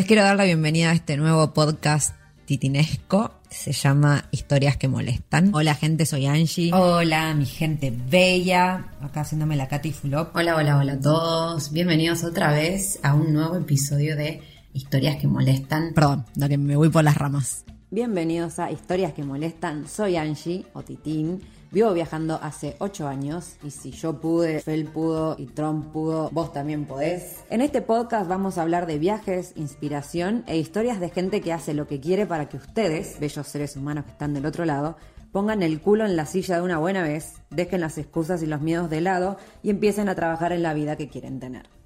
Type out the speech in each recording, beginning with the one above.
Les quiero dar la bienvenida a este nuevo podcast titinesco. Se llama Historias que molestan. Hola gente, soy Angie. Hola mi gente bella. Acá haciéndome la Katy Fulop. Hola, hola, hola a todos. Bienvenidos otra vez a un nuevo episodio de Historias que molestan. Perdón, la que me voy por las ramas. Bienvenidos a Historias que molestan. Soy Angie o Titín. Vivo viajando hace 8 años y si yo pude, Fel pudo y Trump pudo, vos también podés. En este podcast vamos a hablar de viajes, inspiración e historias de gente que hace lo que quiere para que ustedes, bellos seres humanos que están del otro lado, pongan el culo en la silla de una buena vez, dejen las excusas y los miedos de lado y empiecen a trabajar en la vida que quieren tener.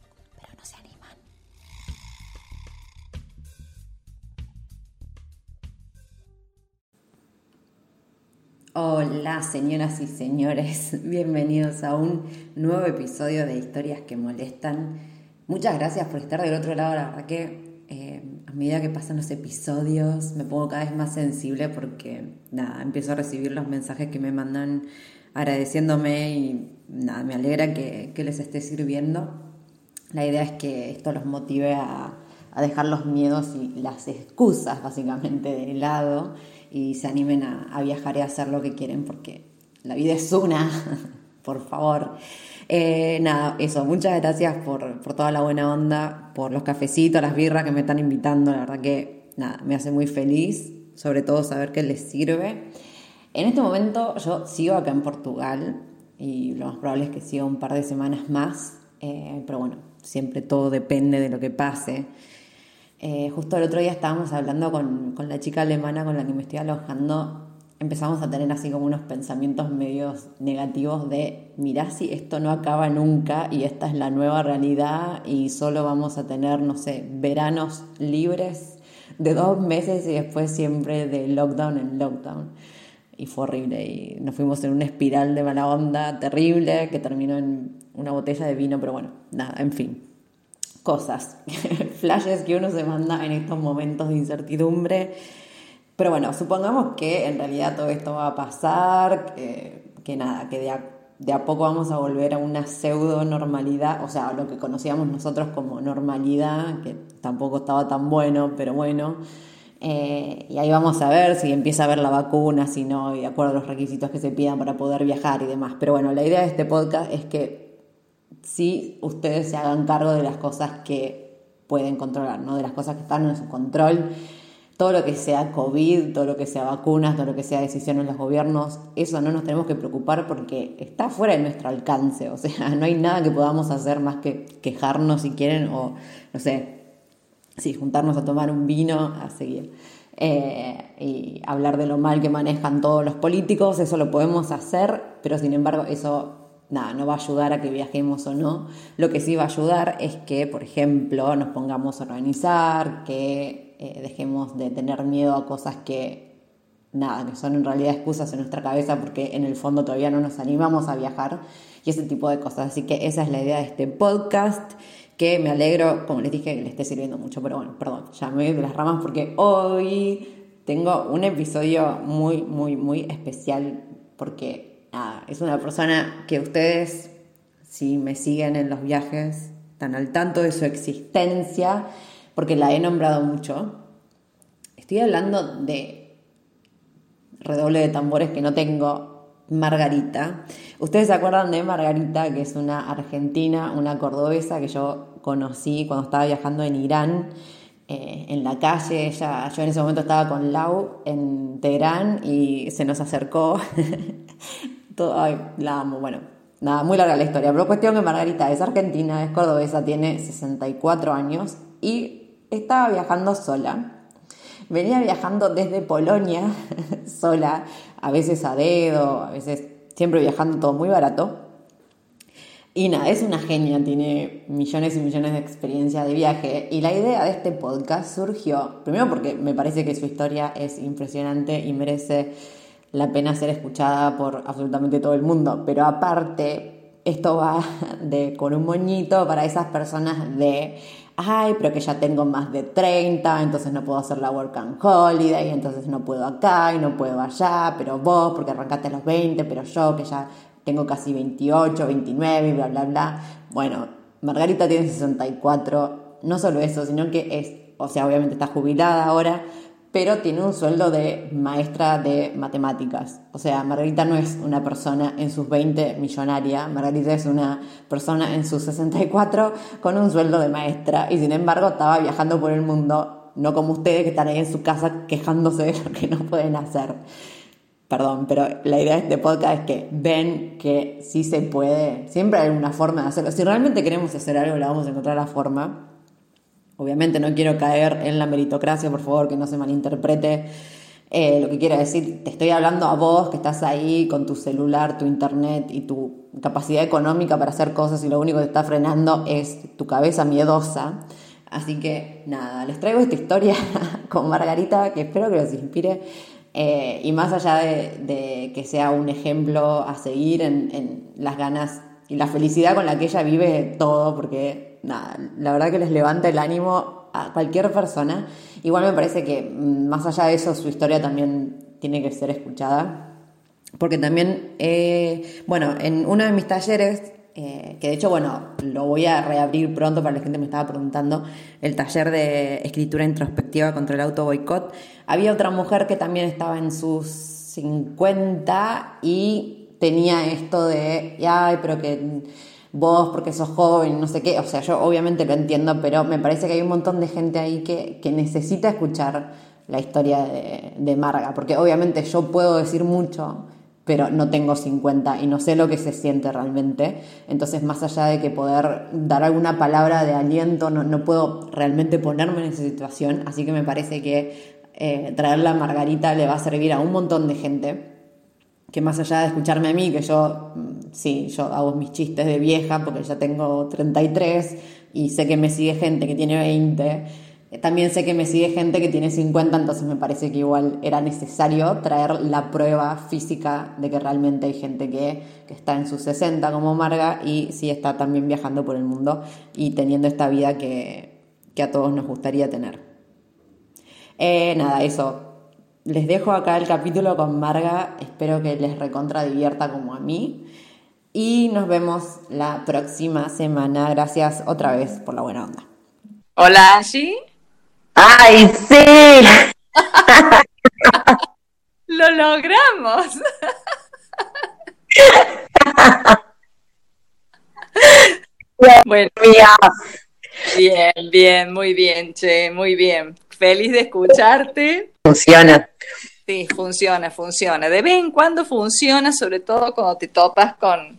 Hola señoras y señores, bienvenidos a un nuevo episodio de Historias que Molestan. Muchas gracias por estar del otro lado, la verdad que eh, a medida que pasan los episodios me pongo cada vez más sensible porque nada, empiezo a recibir los mensajes que me mandan agradeciéndome y nada, me alegra que, que les esté sirviendo. La idea es que esto los motive a, a dejar los miedos y las excusas básicamente de lado y se animen a, a, viajar y a hacer lo que quieren porque la vida es una, por favor. Eh, nada, eso, muchas gracias por, por, toda la buena onda, por los cafecitos, las birras que me están invitando, la verdad que nada, me hace muy feliz, sobre todo saber que les sirve. En este momento yo sigo acá en Portugal y lo más probable es que siga un par de semanas más, eh, pero bueno, siempre todo depende de lo que pase. Eh, justo el otro día estábamos hablando con, con, la chica alemana con la que me estoy alojando, empezamos a tener así como unos pensamientos medios negativos de, mirá si esto no acaba nunca y esta es la nueva realidad y solo vamos a tener, no sé, veranos libres de dos meses y después siempre de lockdown en lockdown. Y fue horrible y nos fuimos en una espiral de mala onda terrible que terminó en una botella de vino, pero bueno, nada, en fin cosas, flashes que uno se manda en estos momentos de incertidumbre. Pero bueno, supongamos que en realidad todo esto va a pasar, que, nada, que de a, de a, poco vamos a volver a una pseudo normalidad, o sea, lo que conocíamos nosotros como normalidad, que tampoco estaba tan bueno, pero bueno. Eh, y ahí vamos a ver si empieza a haber la vacuna, si no, y de acuerdo a los requisitos que se pidan para poder viajar y demás. Pero bueno, la idea de este podcast es que si ustedes se hagan cargo de las cosas que pueden controlar, ¿no? de las cosas que están en su control. Todo lo que sea COVID, todo lo que sea vacunas, todo lo que sea decisiones de los gobiernos, eso no nos tenemos que preocupar porque está fuera de nuestro alcance. O sea, no hay nada que podamos hacer más que quejarnos si quieren o, no sé, sí, juntarnos a tomar un vino, a seguir. Eh, y hablar de lo mal que manejan todos los políticos, eso lo podemos hacer, pero sin embargo eso nada, no va a ayudar a que viajemos o no. Lo que sí va a ayudar es que, por ejemplo, nos pongamos a organizar, que eh, dejemos de tener miedo a cosas que, nada, que son en realidad excusas en nuestra cabeza porque en el fondo todavía no nos animamos a viajar y ese tipo de cosas. Así que esa es la idea de este podcast que me alegro, como les dije, que le esté sirviendo mucho, pero bueno, perdón, ya me voy de las ramas porque hoy tengo un episodio muy, muy, muy especial porque es una persona que ustedes, si me siguen en los viajes, están al tanto de su existencia, porque la he nombrado mucho. Estoy hablando de redoble de tambores que no tengo Margarita. Ustedes se acuerdan de Margarita, que es una argentina, una cordobesa que yo conocí cuando estaba viajando en Irán. Eh, en la calle, ella, yo en ese momento estaba con Lau en Teherán y se nos acercó. Todo, ay, la amo, bueno, nada, muy larga la historia, pero cuestión que Margarita es argentina, es cordobesa, tiene 64 años y estaba viajando sola. Venía viajando desde Polonia sola, a veces a dedo, a veces siempre viajando todo muy barato. Y nada, es una genia, tiene millones y millones de experiencia de viaje. Y la idea de este podcast surgió, primero porque me parece que su historia es impresionante y merece la pena ser escuchada por absolutamente todo el mundo. Pero aparte, esto va de con un moñito para esas personas de ay, pero que ya tengo más de 30, entonces no puedo hacer la work and holiday, entonces no puedo acá y no puedo allá, pero vos, porque arrancaste a los 20, pero yo que ya tengo casi 28, 29 y bla, bla, bla. Bueno, Margarita tiene 64, no solo eso, sino que es, o sea, obviamente está jubilada ahora, pero tiene un sueldo de maestra de matemáticas. O sea, Margarita no es una persona en sus 20 millonaria, Margarita es una persona en sus 64 con un sueldo de maestra y sin embargo estaba viajando por el mundo, no como ustedes que están ahí en su casa quejándose de lo que no pueden hacer. Perdón, pero la idea de este podcast es que ven que sí se puede, siempre hay una forma de hacerlo. Si realmente queremos hacer algo, la vamos a encontrar la forma. Obviamente no quiero caer en la meritocracia, por favor, que no se malinterprete. Eh, lo que quiero decir, te estoy hablando a vos que estás ahí con tu celular, tu internet y tu capacidad económica para hacer cosas y lo único que te está frenando es tu cabeza miedosa. Así que nada, les traigo esta historia con Margarita que espero que los inspire eh, y más allá de, que sea un ejemplo a seguir en, en las ganas y la felicidad con la que ella vive todo, porque nada, la verdad que les levanta el ánimo a cualquier persona. Igual me parece que mm, más allá de eso, su historia también tiene que ser escuchada. Porque también, eh, bueno, en uno de mis talleres, eh, que de hecho, bueno, lo voy a reabrir pronto para la gente que me estaba preguntando, el taller de escritura introspectiva contra el auto boicot, había otra mujer que también estaba en sus 50 y tenía esto de, ay, pero que vos porque sos joven, no sé qué, o sea, yo obviamente lo entiendo, pero me parece que hay un montón de gente ahí que, necesita escuchar la historia de, Marga, porque obviamente yo puedo decir mucho, pero no tengo 50 y no sé lo que se siente realmente. Entonces, más allá de que poder dar alguna palabra de aliento, no, puedo realmente ponerme en esa situación. Así que me parece que eh, traerla a Margarita le va a servir a un montón de gente que más allá de escucharme a mí, que yo, mm, sí, yo hago mis chistes de vieja porque ya tengo 33 y sé que me sigue gente que tiene 20, eh, también sé que me sigue gente que tiene 50, entonces me parece que igual era necesario traer la prueba física de que realmente hay gente que, que está en sus 60 como Marga y sí está también viajando por el mundo y teniendo esta vida que, que a todos nos gustaría tener. Eh, nada, eso, les dejo acá el capítulo con Marga, espero que les recontra divierta como a mí. Y nos vemos la próxima semana. Gracias otra vez por la buena onda. Hola, Angie. ¡Ay, sí! Lo logramos. bueno, bien, bien, muy bien, che, muy bien. Feliz de escucharte. Funciona. Sí, funciona, funciona. De vez en cuando funciona, sobre todo cuando te topas con,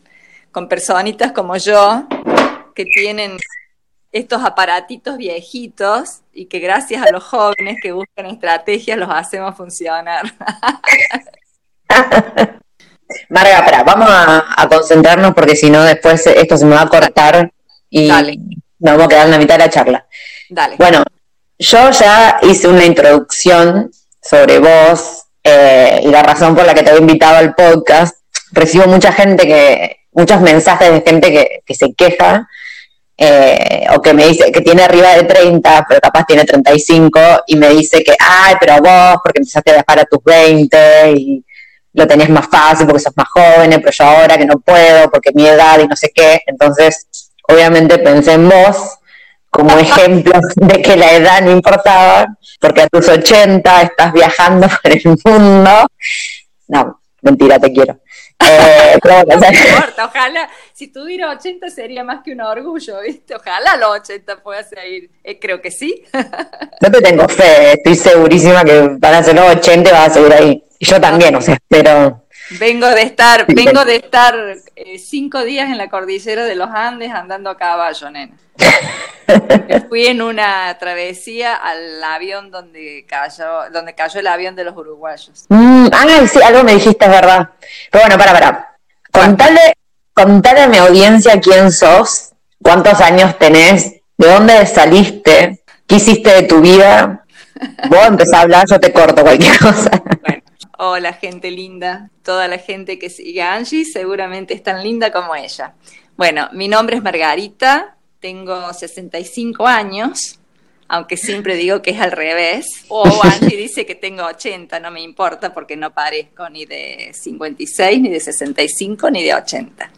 con personitas como yo, que tienen estos aparatitos viejitos y que gracias a los jóvenes que buscan estrategias los hacemos funcionar. Marga, para, vamos a, concentrarnos porque si no después esto se me va a cortar y nos vamos a quedar en la mitad de la charla. Dale. Bueno, yo ya hice una introducción sobre vos eh, y la razón por la que te he invitado al podcast. Recibo mucha gente que, muchos mensajes de gente que, se queja eh, o que me dice que tiene arriba de 30, pero capaz tiene 35 y me dice que, ay, pero vos, porque empezaste a viajar a tus 20 y lo tenés más fácil porque sos más joven, pero yo ahora que no puedo porque mi edad y no sé qué. Entonces, obviamente pensé en vos como ejemplo de que la edad no importaba, porque a tus 80 estás viajando por el mundo. No, Mentira, te quiero. Eh, no importa, ojalá, si tuviera 80 sería más que un orgullo, ¿viste? Ojalá los 80 pueda seguir, eh, creo que sí. no te tengo fe, estoy segurísima que van a ser los 80 y vas a seguir ahí. Y yo también, o sea, pero... Vengo de estar, vengo de estar eh, cinco días en la cordillera de los Andes andando a caballo, nena. Fui en una travesía al avión donde cayó, donde cayó el avión de los uruguayos. Mm, ay, sí, algo me dijiste, es verdad. Pero bueno, para, para. Contale, contale a mi audiencia quién sos, cuántos años tenés, de dónde saliste, qué hiciste de tu vida. Vos empezás a hablar, yo te corto cualquier cosa. Bueno, hola gente linda, toda la gente que sigue a Angie seguramente es tan linda como ella. Bueno, mi nombre es Margarita, tengo 65 años, aunque siempre digo que es al revés. O Angie dice que tengo 80, no me importa porque no parezco ni de 56, ni de 65, ni de 80.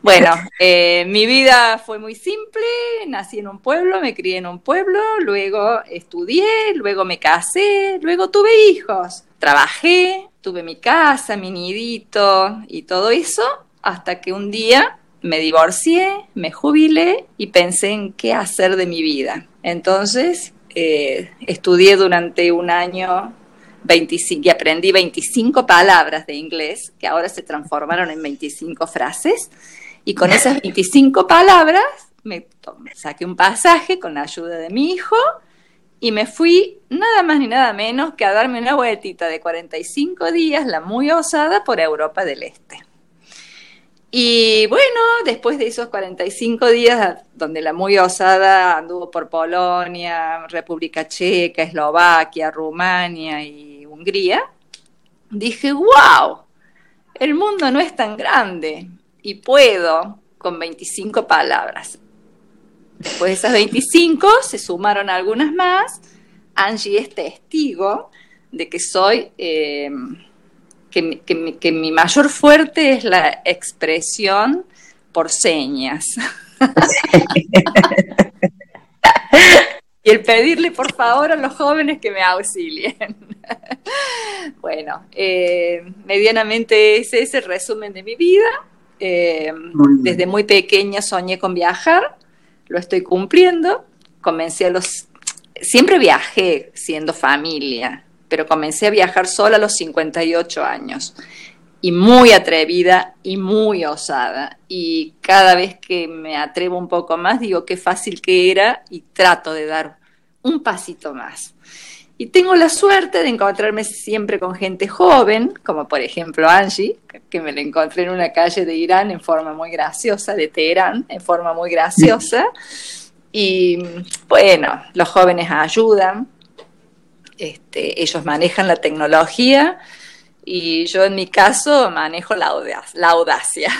Bueno, eh, mi vida fue muy simple, nací en un pueblo, me crié en un pueblo, luego estudié, luego me casé, luego tuve hijos, trabajé, tuve mi casa, mi nidito y todo eso, hasta que un día me divorcié, me jubilé y pensé en qué hacer de mi vida. Entonces, eh, estudié durante un año 25, y aprendí 25 palabras de inglés, que ahora se transformaron en 25 frases, y con esas 25 palabras me saqué un pasaje con la ayuda de mi hijo y me fui nada más ni nada menos que a darme una vueltita de 45 días, la muy osada, por Europa del Este. Y bueno, después de esos 45 días, donde la muy osada anduvo por Polonia, República Checa, Eslovaquia, Rumania y Hungría, dije, wow, el mundo no es tan grande y puedo con 25 palabras. Después de esas 25 se sumaron algunas más. Angie es testigo de que soy, eh, que, que, mi mayor fuerte es la expresión por señas. y el pedirle por favor a los jóvenes que me auxilien. bueno, eh, medianamente ese es el resumen de mi vida. Eh, desde muy pequeña soñé con viajar, lo estoy cumpliendo. Comencé a los... Siempre viajé siendo familia, pero comencé a viajar sola a los 58 años. Y muy atrevida y muy osada. Y cada vez que me atrevo un poco más, digo qué fácil que era y trato de dar un pasito más. Y tengo la suerte de encontrarme siempre con gente joven, como por ejemplo Angie, que me la encontré en una calle de Irán en forma muy graciosa, de Teherán, en forma muy graciosa. Y bueno, los jóvenes ayudan, este, ellos manejan la tecnología y yo en mi caso manejo la, audacia. La audacia.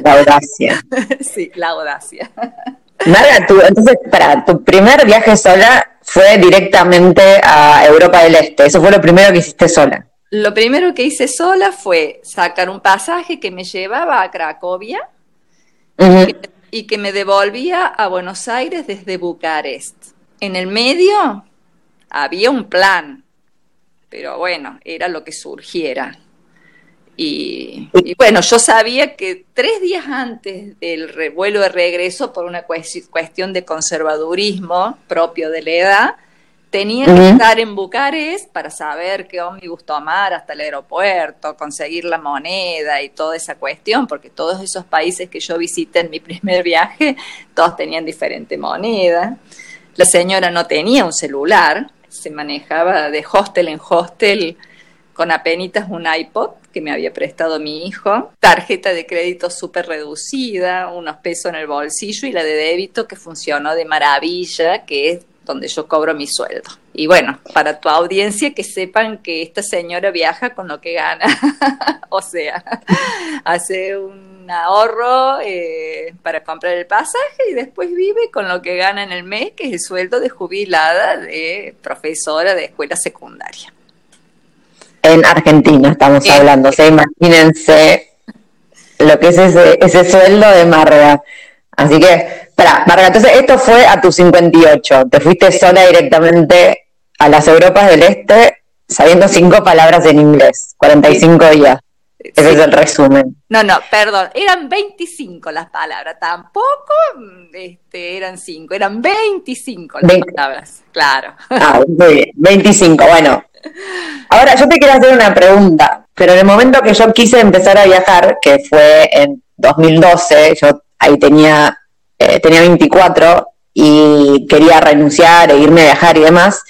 La audacia. sí, la audacia. Marga, tú, entonces, para tu primer viaje sola fue directamente a Europa del Este. Eso fue lo primero que hiciste sola. Lo primero que hice sola fue sacar un pasaje que me llevaba a Cracovia y que me devolvía a Buenos Aires desde Bucarest. En el medio había un plan, pero bueno, era lo que surgiera. Y, bueno, yo sabía que tres días antes del vuelo de regreso, por una cuestión de conservadurismo propio de la edad, tenía que estar en Bucarest para saber qué ómnibus tomar hasta el aeropuerto, conseguir la moneda y toda esa cuestión, porque todos esos países que yo visité en mi primer viaje, todos tenían diferente moneda. La señora no tenía un celular, se manejaba de hostel en hostel con apenas un iPod que me había prestado mi hijo, tarjeta de crédito súper reducida, unos pesos en el bolsillo y la de débito que funcionó de maravilla, que es donde yo cobro mi sueldo. Y bueno, para tu audiencia que sepan que esta señora viaja con lo que gana, o sea, hace un ahorro eh, para comprar el pasaje y después vive con lo que gana en el mes, que es el sueldo de jubilada de profesora de escuela secundaria en Argentina estamos hablando. O sea, imagínense lo que es ese, ese sueldo de Marga. Así que, para, Marga, entonces esto fue a tus 58. Te fuiste sola directamente a las Europas del Este sabiendo cinco palabras en inglés, 45 días. Ese es el resumen. No, no, perdón, eran 25 las palabras, tampoco este, eran 5, eran 25 las palabras, claro. Ah, muy bien, 25, bueno. Ahora yo te quiero hacer una pregunta, pero en el momento que yo quise empezar a viajar, que fue en 2012, yo ahí tenía, eh, tenía 24 y quería renunciar e irme a viajar y demás,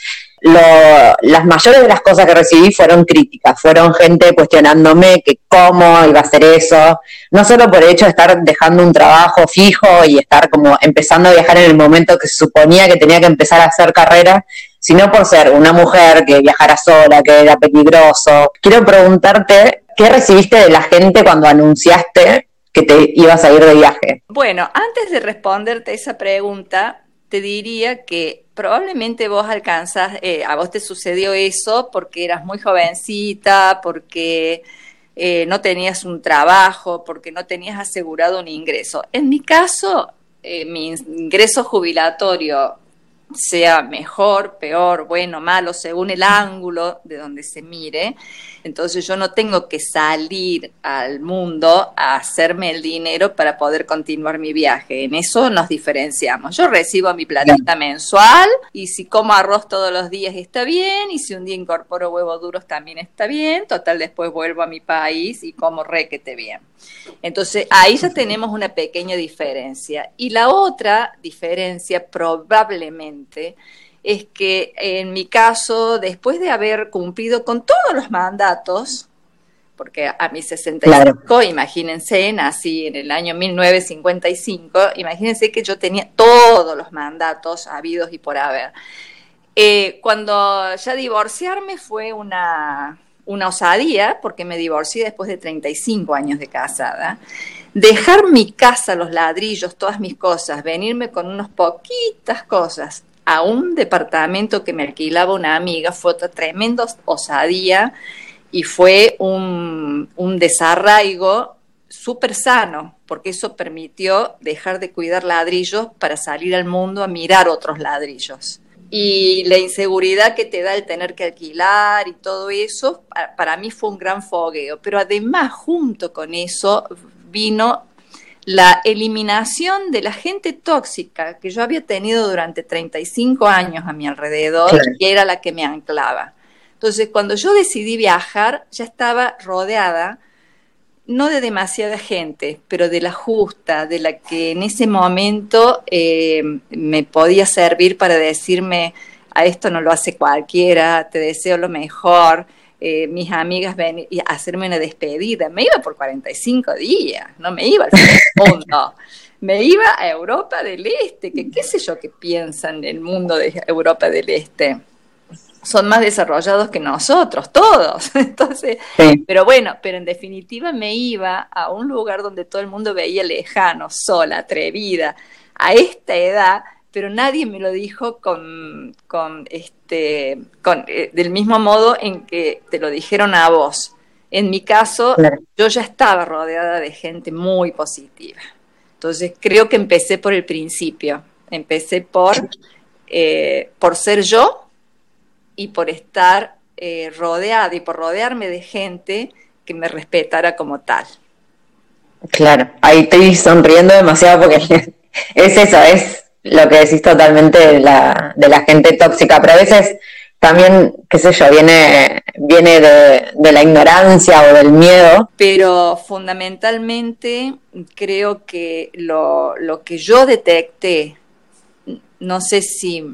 las mayores de las cosas que recibí fueron críticas, fueron gente cuestionándome que cómo iba a hacer eso, no solo por el hecho de estar dejando un trabajo fijo y estar como empezando a viajar en el momento que se suponía que tenía que empezar a hacer carrera, sino por ser una mujer que viajara sola, que era peligroso. Quiero preguntarte, ¿qué recibiste de la gente cuando anunciaste que te ibas a ir de viaje? Bueno, antes de responderte esa pregunta, te diría que probablemente vos alcanzas, eh, a vos te sucedió eso porque eras muy jovencita, porque eh, no tenías un trabajo, porque no tenías asegurado un ingreso. En mi caso, eh, mi ingreso jubilatorio sea mejor, peor, bueno, malo, según el ángulo de donde se mire. Entonces yo no tengo que salir al mundo a hacerme el dinero para poder continuar mi viaje. En eso nos diferenciamos. Yo recibo mi platita mensual y si como arroz todos los días está bien y si un día incorporo huevos duros también está bien. Total, después vuelvo a mi país y como requete bien. Entonces ahí ya tenemos una pequeña diferencia. Y la otra diferencia probablemente es que en mi caso, después de haber cumplido con todos los mandatos, porque a mis 65, imagínense, nací en el año 1955, imagínense que yo tenía todos los mandatos habidos y por haber. Eh, cuando ya divorciarme fue una, una osadía, porque me divorcié después de 35 años de casada. Dejar mi casa, los ladrillos, todas mis cosas, venirme con unas poquitas cosas a un departamento que me alquilaba una amiga fue otra tremenda osadía y fue un, un desarraigo súper sano, porque eso permitió dejar de cuidar ladrillos para salir al mundo a mirar otros ladrillos. Y la inseguridad que te da el tener que alquilar y todo eso, para mí fue un gran fogueo. Pero además, junto con eso, vino la eliminación de la gente tóxica que yo había tenido durante 35 años a mi alrededor, y era la que me anclaba. Entonces, cuando yo decidí viajar, ya estaba rodeada, no de demasiada gente, pero de la justa, de la que en ese momento eh, me podía servir para decirme, a esto no lo hace cualquiera, te deseo lo mejor, eh, mis amigas ven y hacerme una despedida. Me iba por 45 días, no me iba al mundo. Me iba a Europa del Este, que qué sé yo qué piensan del mundo de Europa del Este. Son más desarrollados que nosotros, todos. Entonces, pero bueno, pero en definitiva me iba a un lugar donde todo el mundo veía lejano, sola, atrevida. A esta edad pero nadie me lo dijo con, con este, con, eh, del mismo modo en que te lo dijeron a vos. En mi caso, yo ya estaba rodeada de gente muy positiva. Entonces, creo que empecé por el principio. Empecé por, eh, por ser yo y por estar eh, rodeada y por rodearme de gente que me respetara como tal. Claro, ahí estoy sonriendo demasiado porque es eso, es lo que decís totalmente de la, de la gente tóxica, pero a veces también, qué sé yo, viene, viene de, de, la ignorancia o del miedo. Pero fundamentalmente creo que lo, lo que yo detecté, no sé si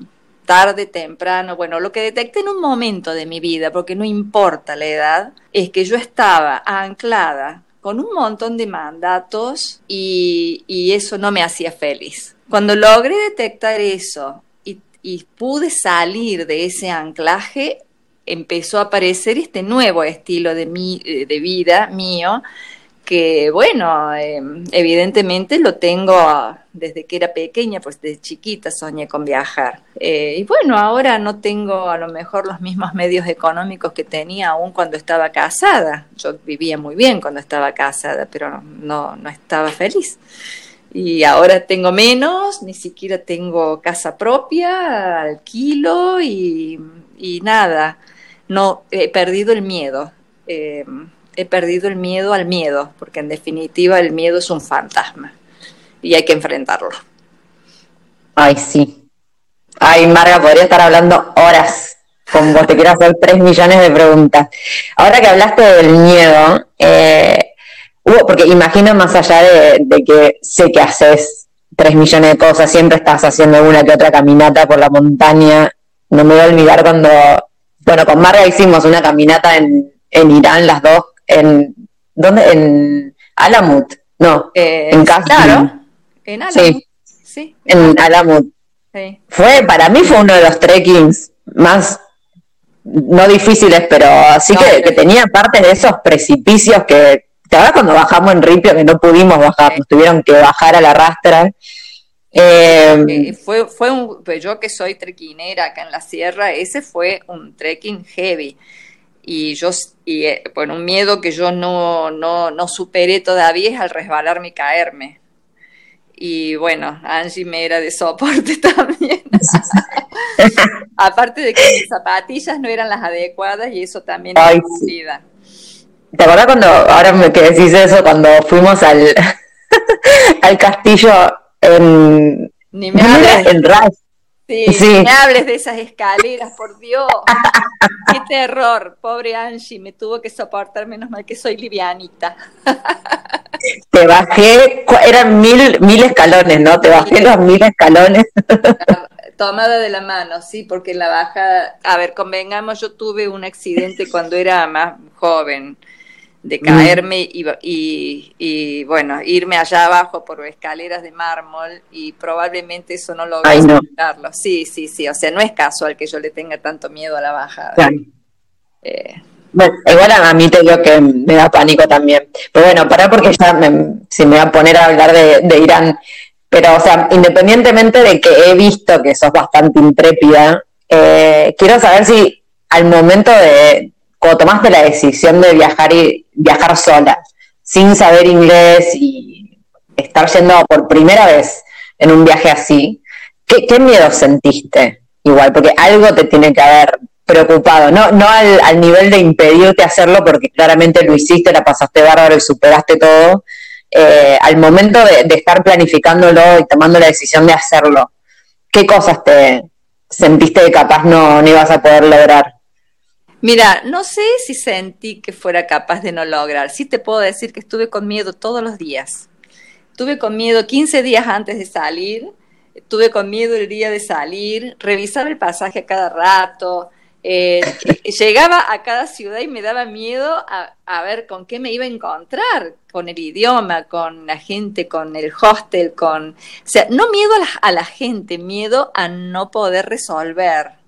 tarde, temprano, bueno, lo que detecté en un momento de mi vida, porque no importa la edad, es que yo estaba anclada con un montón de mandatos y, y eso no me hacía feliz. Cuando logré detectar eso y, pude salir de ese anclaje, empezó a aparecer este nuevo estilo de, mi, eh, de vida mío, que bueno, em, evidentemente lo tengo desde que era pequeña, pues desde chiquita soñé con viajar. Eh, y bueno, ahora no tengo a lo mejor los mismos medios económicos que tenía aún cuando estaba casada. Yo vivía muy bien cuando estaba casada, pero no, no estaba feliz y ahora tengo menos, ni siquiera tengo casa propia, alquilo y, nada, no he perdido el miedo. Eh, he perdido el miedo al miedo, porque en definitiva el miedo es un fantasma y hay que enfrentarlo. Ay, sí. Ay, Marga, podría estar hablando horas con vos, te quiero hacer tres millones de preguntas. Ahora que hablaste del miedo, eh, porque imagino más allá de, que sé que haces tres millones de cosas, siempre estás haciendo una que otra caminata por la montaña. No me voy a olvidar cuando, bueno, con Marga hicimos una caminata en, en Irán, las dos, en, ¿dónde? En Alamut, no, eh, en casa. Claro, en Alamut. Sí, en Alamut. Fue, para mí fue uno de los trekkings más, no difíciles, pero sí que, tenía parte de esos precipicios que, ¿te acuerdas cuando bajamos en Ripio que no pudimos bajar, nos tuvieron que bajar a la rastra? Eh, eh, fue, fue un, yo que soy trequinera acá en la sierra, ese fue un trekking heavy. Y yo, y, eh, bueno, un miedo que yo no, no, no superé todavía es al resbalarme y caerme. Y bueno, Angie me era de soporte también. Aparte de que mis zapatillas no eran las adecuadas y eso también Ay, vida. ¿Te acuerdas cuando, ahora que decís eso, cuando fuimos al, al castillo en, Ni me en Sí, me hables de esas escaleras, por Dios. Qué terror. Pobre Angie, me tuvo que soportar, menos mal que soy livianita. Te bajé, eran mil, mil escalones, ¿no? Te bajé los mil escalones. Tomada de la mano, sí, porque la bajada, a ver, convengamos, yo tuve un accidente cuando era más joven de caerme y, y, bueno, irme allá abajo por escaleras de mármol y probablemente eso no lo no. Sí, sí, sí, o sea, no es casual que yo le tenga tanto miedo a la bajada. Eh, bueno, igual a mí te digo que me da pánico también. Pero bueno, para porque ya me, si me voy a poner a hablar de, Irán, pero o sea, independientemente de que he visto que sos bastante intrépida, eh, quiero saber si al momento de, cuando tomaste la decisión de viajar y viajar sola, sin saber inglés y estar yendo por primera vez en un viaje así, ¿qué, miedo sentiste? Igual, porque algo te tiene que haber preocupado, no, no al, nivel de impedirte hacerlo, porque claramente lo hiciste, la pasaste bárbaro y superaste todo. Eh, al momento de, estar planificándolo y tomando la decisión de hacerlo, ¿qué cosas te sentiste que capaz no, no ibas a poder lograr? Mira, no sé si sentí que fuera capaz de no lograr. Sí te puedo decir que estuve con miedo todos los días. Estuve con miedo 15 días antes de salir, estuve con miedo el día de salir, revisaba el pasaje a cada rato, eh, llegaba a cada ciudad y me daba miedo a, ver con qué me iba a encontrar, con el idioma, con la gente, con el hostel, con... O sea, no miedo a la gente, miedo a no poder resolver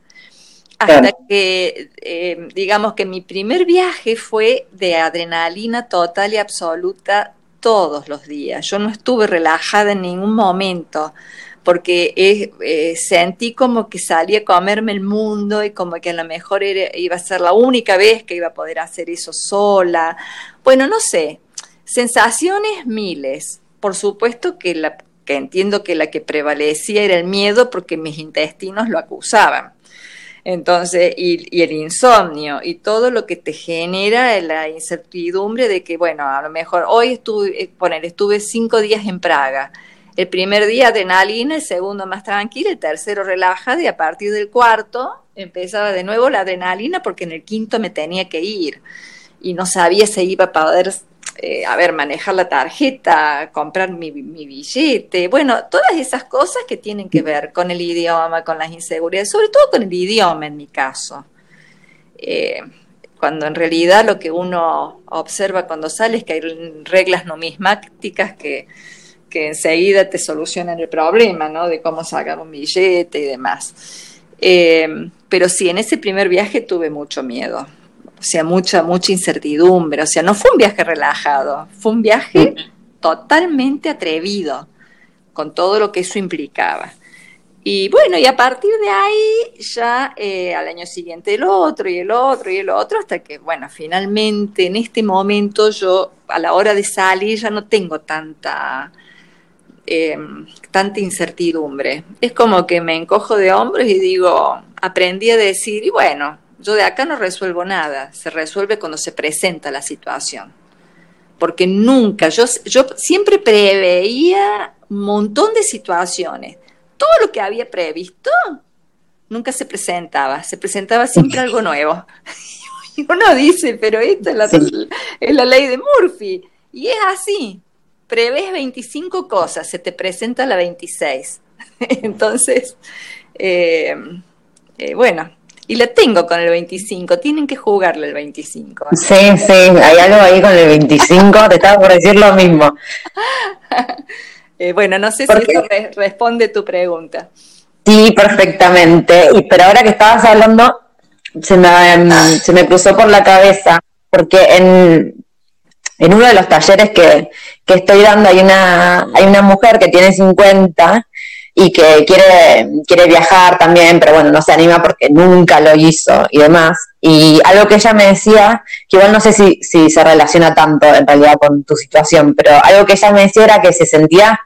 hasta que, eh, digamos que mi primer viaje fue de adrenalina total y absoluta todos los días. Yo no estuve relajada en ningún momento porque eh, sentí como que salía a comerme el mundo y como que a lo mejor iba a ser la única vez que iba a poder hacer eso sola. Bueno, no sé, sensaciones miles. Por supuesto que, la, que entiendo que la que prevalecía era el miedo porque mis intestinos lo acusaban. Entonces, y, el insomnio y todo lo que te genera la incertidumbre de que, bueno, a lo mejor hoy estuve, eh, poner, estuve cinco días en Praga. El primer día adrenalina, el segundo más tranquilo, el tercero relajado y a partir del cuarto empezaba de nuevo la adrenalina porque en el quinto me tenía que ir y no sabía si iba a poder eh, a ver, manejar la tarjeta, comprar mi, billete, bueno, todas esas cosas que tienen que ver con el idioma, con las inseguridades, sobre todo con el idioma en mi caso. Eh, cuando en realidad lo que uno observa cuando sale es que hay reglas numismáticas que, que enseguida te solucionan el problema, ¿no? De cómo sacar un billete y demás. Eh, pero sí, en ese primer viaje tuve mucho miedo o sea, mucha, mucha incertidumbre, o sea, no fue un viaje relajado, fue un viaje totalmente atrevido, con todo lo que eso implicaba. Y bueno, y a partir de ahí ya eh, al año siguiente el otro y el otro y el otro, hasta que, bueno, finalmente en este momento yo a la hora de salir ya no tengo tanta, eh, tanta incertidumbre. Es como que me encojo de hombros y digo, aprendí a decir, y bueno, Yo de acá no resuelvo nada, se resuelve cuando se presenta la situación. Porque nunca, yo, yo siempre preveía un montón de situaciones. Todo lo que había previsto nunca se presentaba, se presentaba siempre algo nuevo. Y uno dice, pero esto es la, es la ley de Murphy. Y es así, prevés 25 cosas, se te presenta la 26. Entonces, eh, eh, bueno, y la tengo con el 25, tienen que jugarle el 25. Sí, sí, hay algo ahí con el 25, te estaba por decir lo mismo. Eh, bueno, no sé si eso responde tu pregunta. Sí, perfectamente. Y pero ahora que estabas hablando, se me, se me cruzó por la cabeza, porque en, en uno de los talleres que, que estoy dando hay una, hay una mujer que tiene 50 y que quiere, quiere viajar también, pero bueno, no se anima porque nunca lo hizo y demás. Y algo que ella me decía, que igual no sé si, si se relaciona tanto en realidad con tu situación, pero algo que ella me decía era que se sentía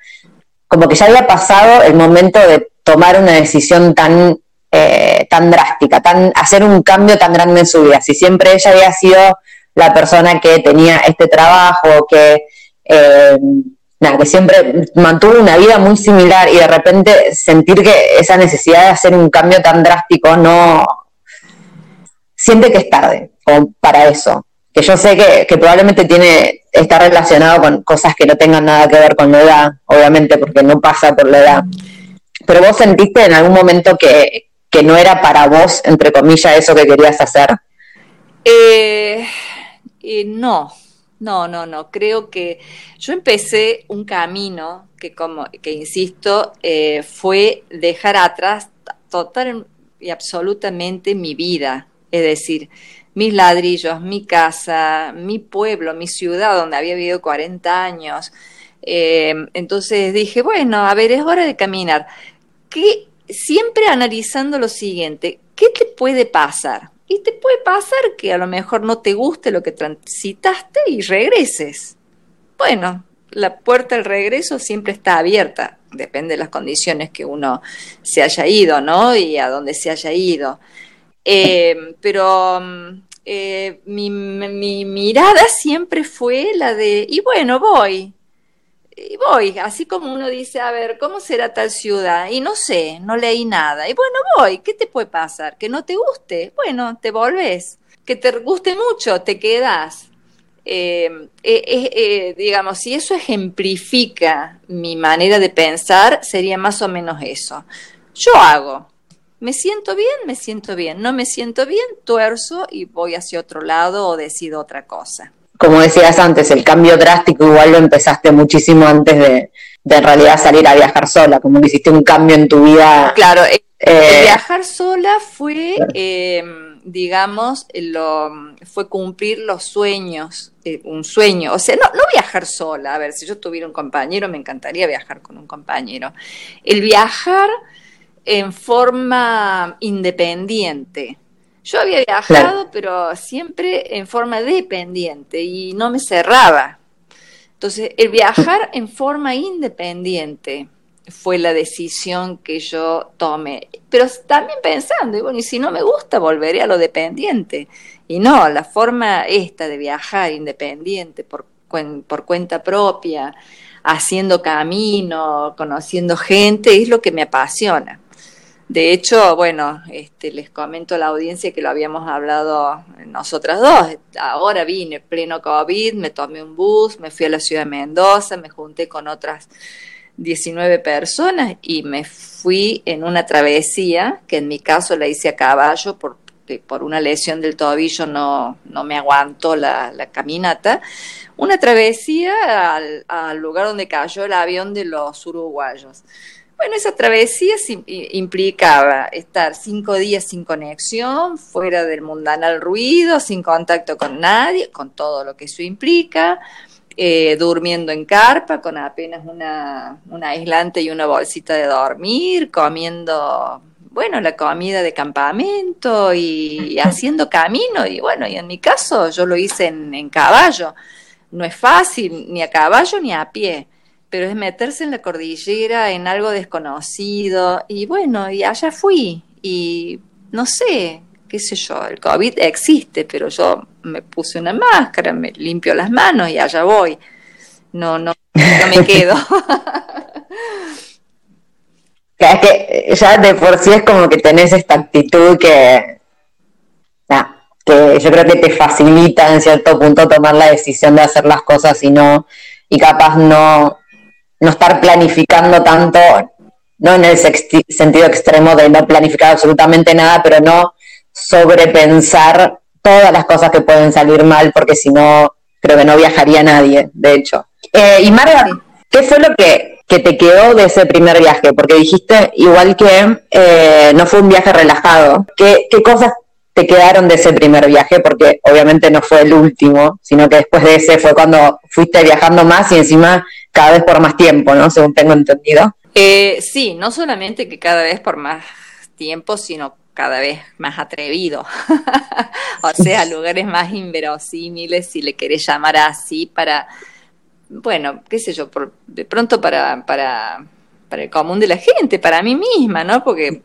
como que ya había pasado el momento de tomar una decisión tan, eh, tan drástica, tan, hacer un cambio tan grande en su vida. Si siempre ella había sido la persona que tenía este trabajo, que eh, nada, que siempre mantuvo una vida muy similar y de repente sentir que esa necesidad de hacer un cambio tan drástico no siente que es tarde como para eso. Que yo sé que, probablemente tiene, está relacionado con cosas que no tengan nada que ver con la edad, obviamente, porque no pasa por la edad. Pero vos sentiste en algún momento que, que no era para vos, entre comillas, eso que querías hacer. Eh, eh no, no, no, no. Creo que yo empecé un camino que, como que insisto, eh, fue dejar atrás total y absolutamente mi vida. Es decir, mis ladrillos, mi casa, mi pueblo, mi ciudad donde había vivido 40 años. Eh, entonces dije, bueno, a ver, es hora de caminar. Que siempre analizando lo siguiente, ¿qué te puede pasar? Y te puede pasar que a lo mejor no te guste lo que transitaste y regreses. Bueno, la puerta al regreso siempre está abierta, depende de las condiciones que uno se haya ido, ¿no? Y a dónde se haya ido. Eh, pero mm, eh, mi, mi, mirada siempre fue la de, y bueno, voy, y voy, así como uno dice, a ver, ¿cómo será tal ciudad? Y no sé, no leí nada. Y bueno, voy, ¿qué te puede pasar? ¿Que no te guste? Bueno, te volvés. Que te guste mucho, te quedas. Eh, eh, eh, digamos, si eso ejemplifica mi manera de pensar, sería más o menos eso. Yo hago, me siento bien, me siento bien, no me siento bien, tuerzo y voy hacia otro lado o decido otra cosa como decías antes, el cambio drástico igual lo empezaste muchísimo antes de, en realidad salir a viajar sola, como que hiciste un cambio en tu vida. Claro, eh, eh, viajar sola fue, em, digamos, lo, fue cumplir los sueños, eh, un sueño, o sea, no, no viajar sola, a ver, si yo tuviera un compañero, me encantaría viajar con un compañero. El viajar en forma independiente, yo había viajado, pero siempre en forma dependiente y no me cerraba. Entonces, el viajar en forma independiente fue la decisión que yo tomé. Pero también pensando, y bueno, y si no me gusta, volveré a lo dependiente. Y no, la forma esta de viajar independiente por, por cuenta propia, haciendo camino, conociendo gente, es lo que me apasiona. De hecho, bueno, este, les comento a la audiencia que lo habíamos hablado nosotras dos. Ahora vine pleno COVID, me tomé un bus, me fui a la ciudad de Mendoza, me junté con otras 19 personas y me fui en una travesía, que en mi caso la hice a caballo porque por una lesión del tobillo no, no me aguantó la, caminata, una travesía al lugar donde cayó el avión de los uruguayos. Bueno, esa travesía implicaba estar cinco días sin conexión, fuera del mundanal ruido, sin contacto con nadie, con todo lo que eso implica, eh, durmiendo en carpa con apenas una, aislante y una bolsita de dormir, comiendo, bueno, la comida de campamento y, haciendo camino. Y bueno, y en mi caso yo lo hice en caballo. No es fácil, ni a caballo ni a pie pero es meterse en la cordillera, en algo desconocido, y bueno, y allá fui, y no sé, qué sé yo, el COVID existe, pero yo me puse una máscara, me limpio las manos y allá voy. No, no, no me quedo. Es que ya de por sí es como que tenés esta actitud que, que yo creo que te facilita en cierto punto tomar la decisión de hacer las cosas y no, y capaz no, no estar planificando tanto, no en el sentido extremo de no planificar absolutamente nada, pero no sobrepensar todas las cosas que pueden salir mal, porque si no, creo que no viajaría nadie, de hecho. Eh, y Marga, ¿qué fue lo que, te quedó de ese primer viaje? Porque dijiste, igual que eh, no fue un viaje relajado, ¿qué, ¿qué cosas te quedaron de ese primer viaje? Porque obviamente no fue el último, sino que después de ese fue cuando fuiste viajando más y encima cada vez por más tiempo, ¿no? Según tengo entendido. Eh, sí, no solamente que cada vez por más tiempo, sino cada vez más atrevido, o sea, lugares más inverosímiles, si le querés llamar así, para, bueno, qué sé yo, por, de pronto para, para, para el común de la gente, para mí misma, ¿no? Porque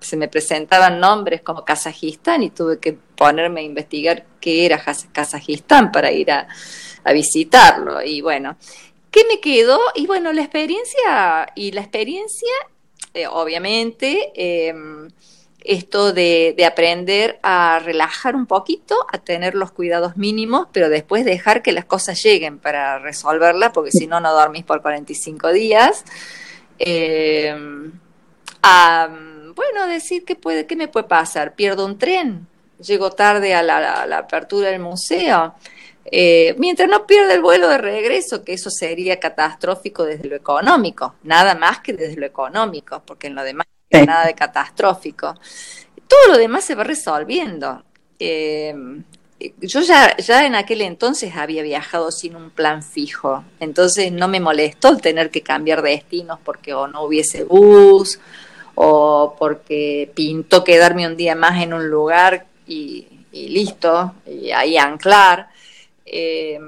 se me presentaban nombres como Kazajistán y tuve que ponerme a investigar qué era Kazajistán para ir a, a visitarlo. Y bueno, ¿qué me quedó? Y bueno, la experiencia, y la experiencia, eh, obviamente, eh, esto de, aprender a relajar un poquito, a tener los cuidados mínimos, pero después dejar que las cosas lleguen para resolverlas, porque si no, no dormís por 45 días. Eh, bueno, decir que puede, qué me puede pasar, pierdo un tren, llego tarde a la, apertura del museo. Eh, mientras no pierda el vuelo de regreso, que eso sería catastrófico desde lo económico, nada más que desde lo económico, porque en lo demás nada de catastrófico. Todo lo demás se va resolviendo. Eh, yo ya, ya en aquel entonces había viajado sin un plan fijo, entonces no me molestó tener que cambiar destinos porque o no hubiese bus o porque pintó quedarme un día más en un lugar y, listo, y ahí anclar. Eh,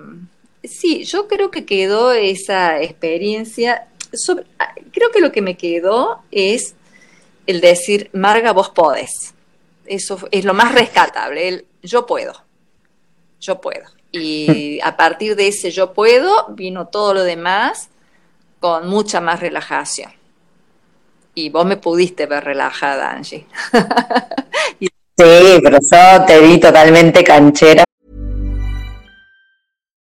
sí, yo creo que quedó esa experiencia. creo que lo que me quedó es el decir, Marga, vos podés. Eso es lo más rescatable, el yo puedo, yo puedo. Y a partir de ese yo puedo vino todo lo demás con mucha más relajación. Y vos me pudiste ver relajada, Angie. sí, pero yo te vi totalmente canchera.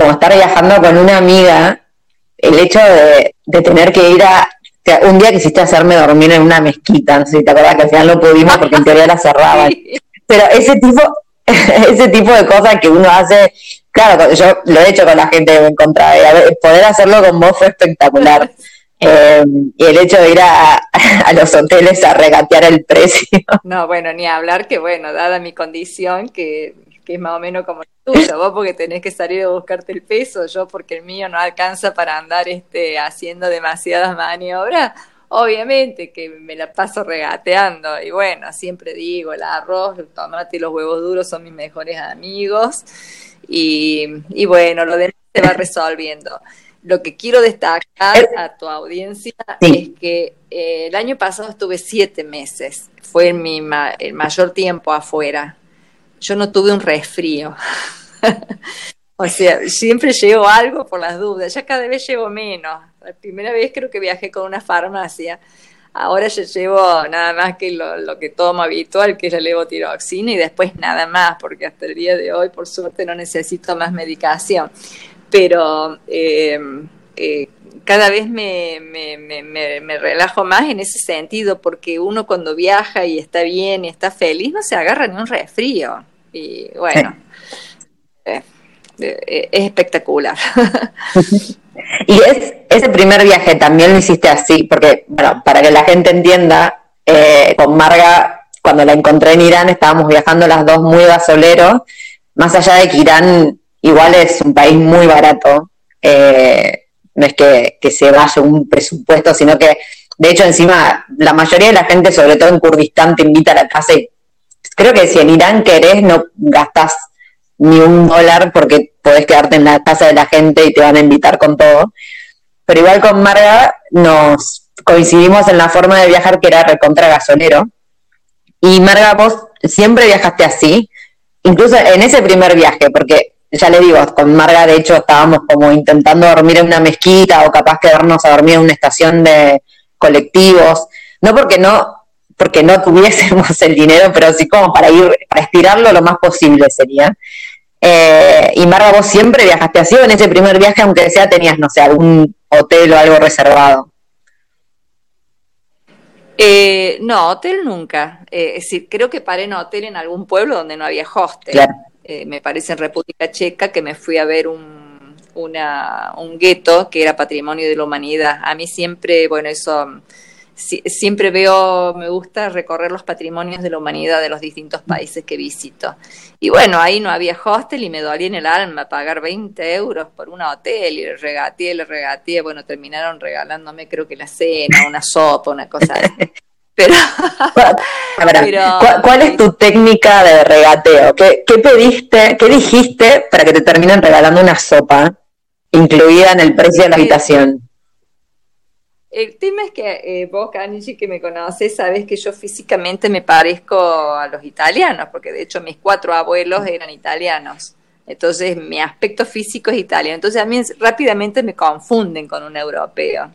como estar viajando con una amiga. El hecho de, de tener que ir a sea, un día quisiste hacerme dormir en una mezquita, no sé si te acuerdas que al final no pudimos porque en teoría la cerraban. Pero ese tipo, ese tipo de cosas que uno hace, claro, yo lo he hecho con la gente que me encontraba, y poder hacerlo con vos fue espectacular. Eh, y el hecho de ir a, a, los hoteles a regatear el precio. No, bueno, ni hablar que, bueno, dada mi condición, que, que es más o menos como el tuyo, vos porque tenés que salir a buscarte el peso, yo porque el mío no alcanza para andar este, haciendo demasiadas maniobras, obviamente que me la paso regateando y bueno, siempre digo, el arroz, el tomate y los huevos duros son mis mejores amigos y, y bueno, lo demás se va resolviendo. Lo que quiero destacar a tu audiencia es que eh, el año pasado estuve siete meses, fue mi ma el mayor tiempo afuera. Yo no tuve un resfrío. o sea, siempre llevo algo por las dudas, ya cada vez llevo menos. La primera vez creo que viajé con una farmacia. Ahora ya llevo nada más que lo, lo, que tomo habitual, que es la levotiroxina, y después nada más, porque hasta el día de hoy, por suerte, no necesito más medicación pero eh, eh, cada vez me, me, me, me, relajo más en ese sentido, porque uno cuando viaja y está bien y está feliz, no se agarra ni un resfrío. Y bueno, eh, eh, es espectacular. y es, ese primer viaje también lo hiciste así, porque, bueno, para que la gente entienda, eh, con Marga, cuando la encontré en Irán, estábamos viajando las dos muy gasoleros, más allá de que Irán igual es un país muy barato, eh, no es que, se vaya un presupuesto, sino que, de hecho, encima, la mayoría de la gente, sobre todo en Kurdistán, te invita a la casa y creo que si en Irán querés, no gastas ni un dólar porque podés quedarte en la casa de la gente y te van a invitar con todo. Pero igual con Marga nos coincidimos en la forma de viajar que era recontra gasolero. Y Marga, vos siempre viajaste así, incluso en ese primer viaje, porque ya le digo, con Marga de hecho estábamos como intentando dormir en una mezquita o capaz quedarnos a dormir en una estación de colectivos, no porque no porque no tuviésemos el dinero, pero sí como para ir, para estirarlo lo más posible sería. Eh, y Marga, vos siempre viajaste así o en ese primer viaje, aunque sea tenías, no sé, algún hotel o algo reservado. Eh, no, hotel nunca. Eh, es decir, creo que paré en hotel en algún pueblo donde no había hostel. Claro. Eh, me parece en República Checa, que me fui a ver un, una, un gueto que era patrimonio de la humanidad. A mí siempre, bueno, eso, si, siempre veo, me gusta recorrer los patrimonios de la humanidad de los distintos países que visito. Y bueno, ahí no había hostel y me dolía en el alma pagar 20 euros por un hotel y le regateé, le regateé, bueno, terminaron regalándome creo que la cena, una sopa, una cosa así. Pero, ¿cuál, es tu técnica de regateo? ¿Qué, pediste, qué dijiste para que te terminen regalando una sopa incluida en el precio de la habitación? El tema es que eh, vos, Kanichi, que me conoces, sabes que yo físicamente me parezco a los italianos, porque de hecho mis cuatro abuelos eran italianos. Entonces mi aspecto físico es italiano. Entonces a mí rápidamente me confunden con un europeo.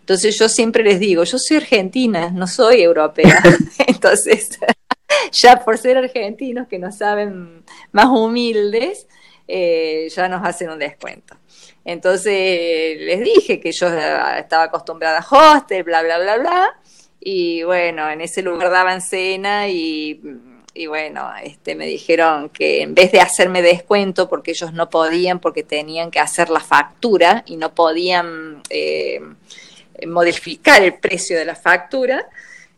Entonces yo siempre les digo, yo soy argentina, no soy europea. Entonces, ya por ser argentinos que nos saben más humildes, eh, ya nos hacen un descuento. Entonces les dije que yo estaba acostumbrada a hostel, bla, bla, bla, bla. Y bueno, en ese lugar daban cena y, bueno, este, me dijeron que en vez de hacerme descuento, porque ellos no podían, porque tenían que hacer la factura y no podían... Eh, modificar el precio de la factura.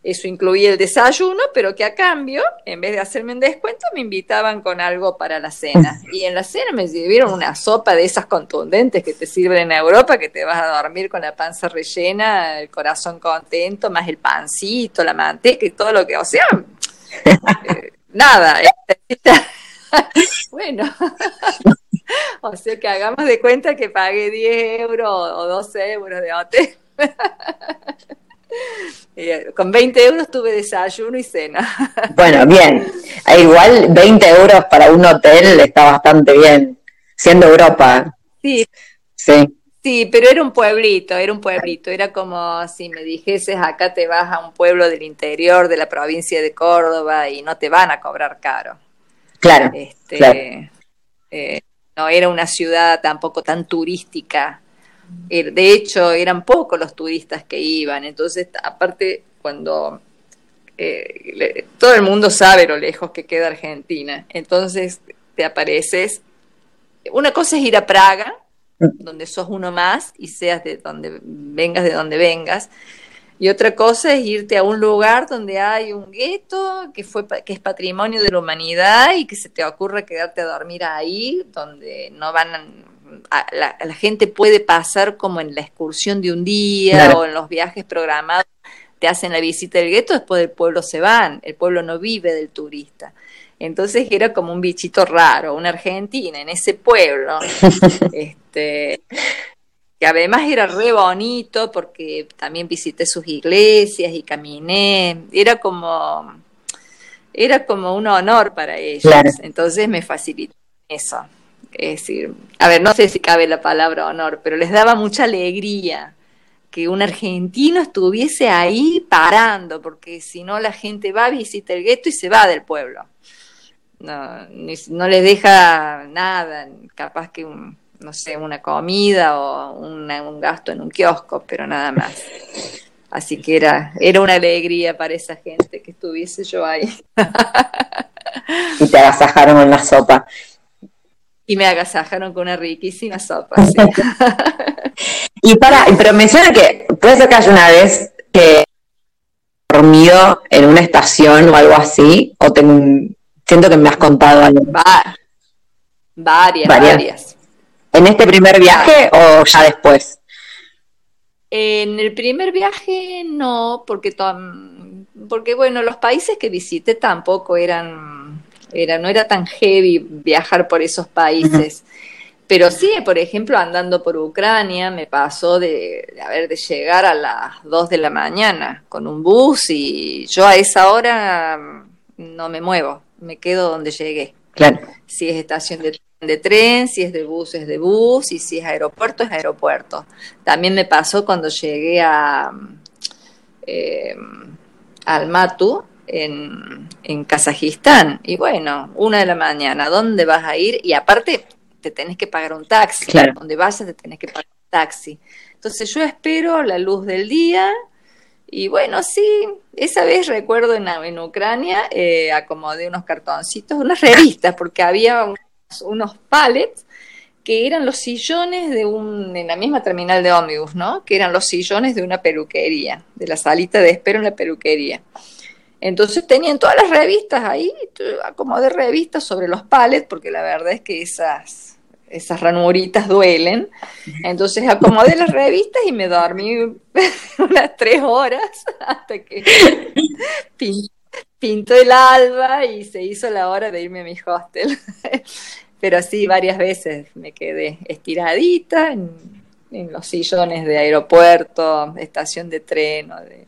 Eso incluía el desayuno, pero que a cambio, en vez de hacerme un descuento, me invitaban con algo para la cena. Y en la cena me sirvieron una sopa de esas contundentes que te sirven en Europa, que te vas a dormir con la panza rellena, el corazón contento, más el pancito, la manteca y todo lo que, o sea, eh, nada. bueno, o sea que hagamos de cuenta que pagué 10 euros o 12 euros de hotel. Eh, con 20 euros tuve desayuno y cena. Bueno, bien. E igual 20 euros para un hotel está bastante bien, siendo Europa. Sí. Sí. Sí, pero era un pueblito, era un pueblito. Era como si me dijeses, acá te vas a un pueblo del interior de la provincia de Córdoba y no te van a cobrar caro. Claro. Este, eh, no era una ciudad tampoco tan turística de hecho, eran pocos los turistas que iban. Entonces, aparte, cuando eh, todo el mundo sabe lo lejos que queda Argentina, entonces te apareces. Una cosa es ir a Praga, donde sos uno más y seas de donde vengas, de donde vengas. Y otra cosa es irte a un lugar donde hay un gueto que fue que es patrimonio de la humanidad y que se te ocurre quedarte a dormir ahí, donde no van a, la, gente puede pasar como en la excursión de un día o en los viajes programados, te hacen la visita del gueto, después del pueblo se van, el pueblo no vive del turista. Entonces era como un bichito raro, una argentina en ese pueblo. este, que además era re bonito porque también visité sus iglesias y caminé, era como era como un honor para ellos, entonces me facilitó eso. Es decir, a ver, no sé si cabe la palabra honor, pero les daba mucha alegría que un argentino estuviese ahí parando, porque si no la gente va, visita el gueto y se va del pueblo. No, no les deja nada, capaz que un, no sé, una comida o un gasto en un kiosco, pero nada más. Así que era, era una alegría para esa gente que estuviese yo ahí. y te agasajaron en la sopa. Y me agasajaron con una riquísima sopa. y para, pero menciona que puede ser que haya una vez que dormido en una estación o algo así, o siento que me has contado algo. varias, varias. ¿En este primer viaje o ya después? En el primer viaje no, porque, porque bueno, los países que visité tampoco eran, era, no era tan heavy viajar por esos países. Pero sí, por ejemplo, andando por Ucrania, me pasó de, de, de llegar a las 2 de la mañana con un bus y yo a esa hora no me muevo, me quedo donde llegué. Claro. Si es estación de de tren, si es de bus es de bus y si es aeropuerto es aeropuerto. También me pasó cuando llegué a eh, Almaty en, en, Kazajistán y bueno, una de la mañana, ¿dónde vas a ir? Y aparte te tenés que pagar un taxi, donde vayas te tenés que pagar un taxi. Entonces yo espero la luz del día y bueno, sí, esa vez recuerdo en, en Ucrania eh, acomodé unos cartoncitos, unas revistas, porque había unos pallets que eran los sillones de un, en la misma terminal de ómnibus, ¿no? Que eran los sillones de una peluquería, de la salita de espera en la peluquería. Entonces tenían todas las revistas ahí, acomodé revistas sobre los pallets, porque la verdad es que esas, esas ranuritas duelen. Entonces acomodé las revistas y me dormí unas tres horas hasta que pintó el alba y se hizo la hora de irme a mi hostel. Pero sí, varias veces me quedé estiradita en, los sillones de aeropuerto, estación de tren de,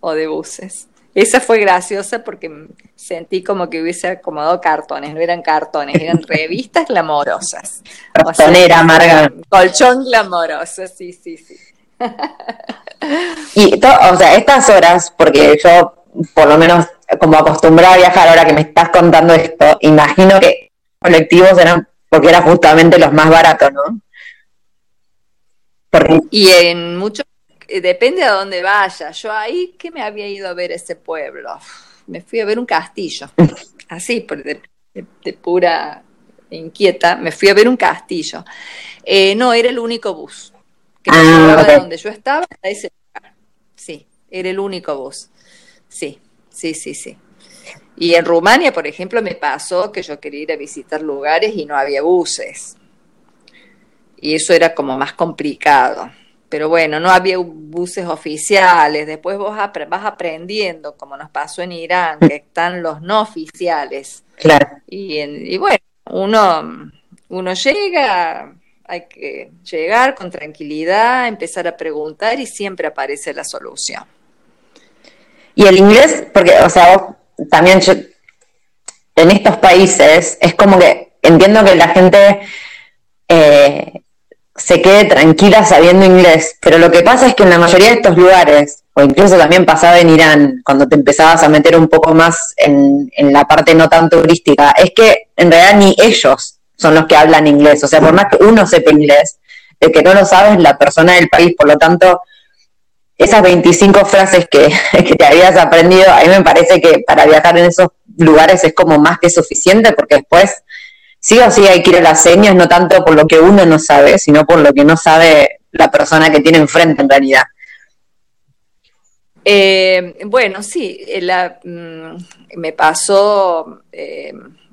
o de buses. Esa fue graciosa porque sentí como que hubiese acomodado cartones, no eran cartones, eran revistas glamorosas. Cartonera, amarga. Colchón glamoroso, sí, sí, sí. y, o sea, estas horas, porque yo por lo menos como acostumbrada a viajar ahora que me estás contando esto, imagino que colectivos eran porque eran justamente los más baratos, ¿no? Y en muchos, depende a dónde vaya. Yo ahí que me había ido a ver ese pueblo. Me fui a ver un castillo. Así, de, pura inquieta, me fui a ver un castillo. Eh, no, era el único bus que me ah, de donde yo estaba a ese lugar. Sí, era el único bus. Sí, sí, sí, sí. Y en Rumania, por ejemplo, me pasó que yo quería ir a visitar lugares y no había buses. Y eso era como más complicado. Pero bueno, no había buses oficiales. Después vos vas aprendiendo, como nos pasó en Irán, que están los no oficiales. Claro. Y, y bueno, uno, uno llega, hay que llegar con tranquilidad, empezar a preguntar y siempre aparece la solución. Y el inglés, porque, o sea, vos también en estos países es como que entiendo que la gente eh, se quede tranquila sabiendo inglés, pero lo que pasa es que en la mayoría de estos lugares, o incluso también pasaba en Irán, cuando te empezabas a meter un poco más en, en la parte no tan turística, es que en realidad ni ellos son los que hablan inglés, o sea, por más que uno sepa inglés, El que no lo sabe es la persona del país, por lo tanto, esas 25 frases que, que te habías aprendido, a mí me parece que para viajar en esos lugares es como más que suficiente, porque después sí o sí hay que ir a las señas, no tanto por lo que uno no sabe, sino por lo que no sabe la persona que tiene enfrente en realidad. Eh, bueno, sí, eh, la, mm, me pasó, eh,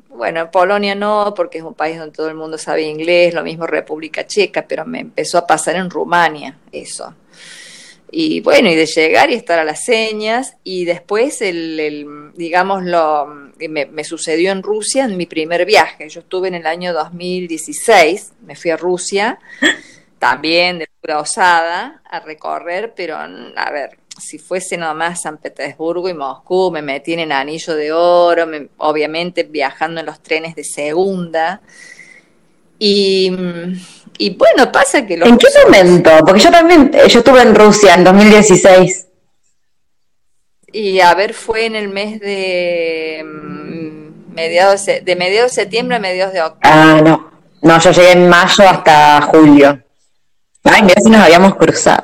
bueno, en Polonia no, porque es un país donde todo el mundo sabe inglés, lo mismo República Checa, pero me empezó a pasar en Rumania eso. Y bueno, y de llegar y estar a las señas, y después, el, el digamos, lo, me, me, sucedió en Rusia en mi primer viaje. Yo estuve en el año 2016, me fui a Rusia, también de pura osada, a recorrer, pero a ver, si fuese nomás San Petersburgo y Moscú, me metí en el anillo de oro, me, obviamente viajando en los trenes de segunda. Y, y bueno, pasa que... Los ¿En qué momento? Porque yo también, yo estuve en Rusia en 2016. Y a ver, fue en el mes de mm, mediados de mediados de septiembre a mediados de octubre. Ah, no. No, yo llegué en mayo hasta julio. Ay, mira si nos habíamos cruzado.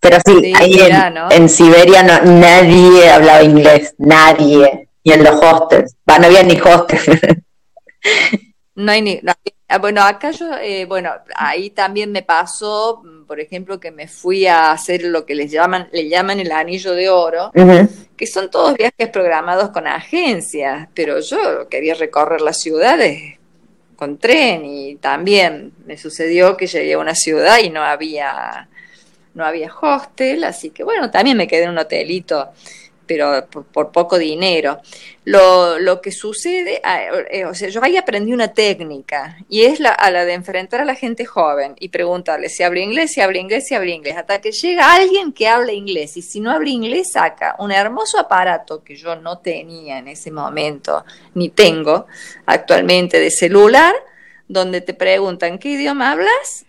Pero sí, Sí, ahí mirá, en, ¿no? en Siberia no, nadie hablaba inglés, nadie. Y en los hostels, Va, no había ni hostels. No hay ni. no bueno, acá yo, eh, bueno, ahí también me pasó, mm, por ejemplo, que me fui a hacer lo que les llaman, le llaman el anillo de oro, que son todos viajes programados con agencias, pero yo quería recorrer las ciudades con tren y también me sucedió que llegué a una ciudad y no había no había hostel, así que bueno, también me quedé en un hotelito, pero por, por poco dinero. Lo, lo que sucede, ah, eh, o sea, yo ahí aprendí una técnica y es la, a la de enfrentar a la gente joven y preguntarle si habla inglés, si habla inglés, si habla inglés, hasta que llega alguien que habla inglés y si no habla inglés saca un hermoso aparato que yo no tenía en ese momento, ni tengo actualmente de celular, donde te preguntan qué idioma hablas,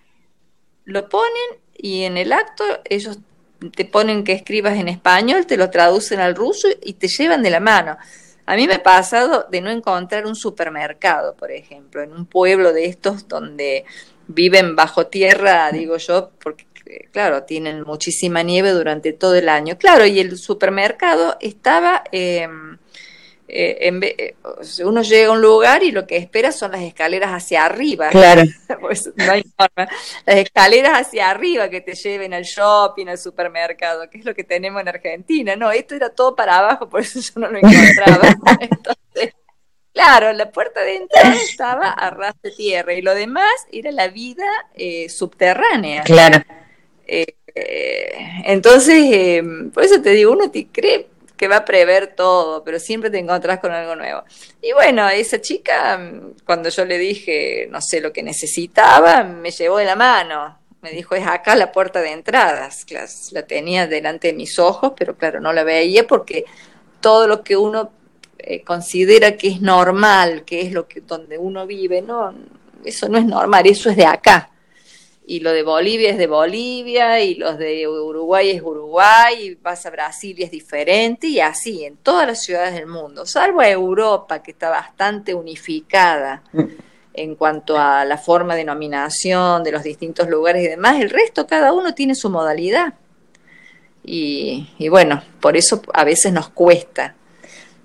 lo ponen y en el acto ellos te ponen que escribas en español, te lo traducen al ruso y te llevan de la mano. A mí me ha pasado de no encontrar un supermercado, por ejemplo, en un pueblo de estos donde viven bajo tierra, digo yo, porque eh, claro, tienen muchísima nieve durante todo el año. Claro, y el supermercado estaba... eh, eh, en eh, uno llega a un lugar y lo que espera son las escaleras hacia arriba. Claro. Pues no hay forma. Las escaleras hacia arriba que te lleven al shopping, al supermercado, que es lo que tenemos en Argentina. No, esto era todo para abajo, por eso yo no lo encontraba. Entonces, claro, la puerta de entrada estaba a ras de tierra y lo demás era la vida eh, subterránea. Claro. Eh, entonces, por eso te digo, uno te cree que va a prever todo, pero siempre te encontrás con algo nuevo. Y bueno, esa chica, cuando yo le dije, no sé lo que necesitaba, me llevó de la mano. Me dijo, es acá la puerta de entradas. La tenía delante de mis ojos, pero claro, no la veía porque todo lo que uno eh, considera que es normal, que es lo que donde uno vive, no, eso no es normal, eso es de acá y lo de Bolivia es de Bolivia, y los de Uruguay es Uruguay, y vas a Brasil y es diferente, y así en todas las ciudades del mundo, salvo a Europa, que está bastante unificada en cuanto a la forma de nominación de los distintos lugares y demás, el resto cada uno tiene su modalidad. Y, y bueno, por eso a veces nos cuesta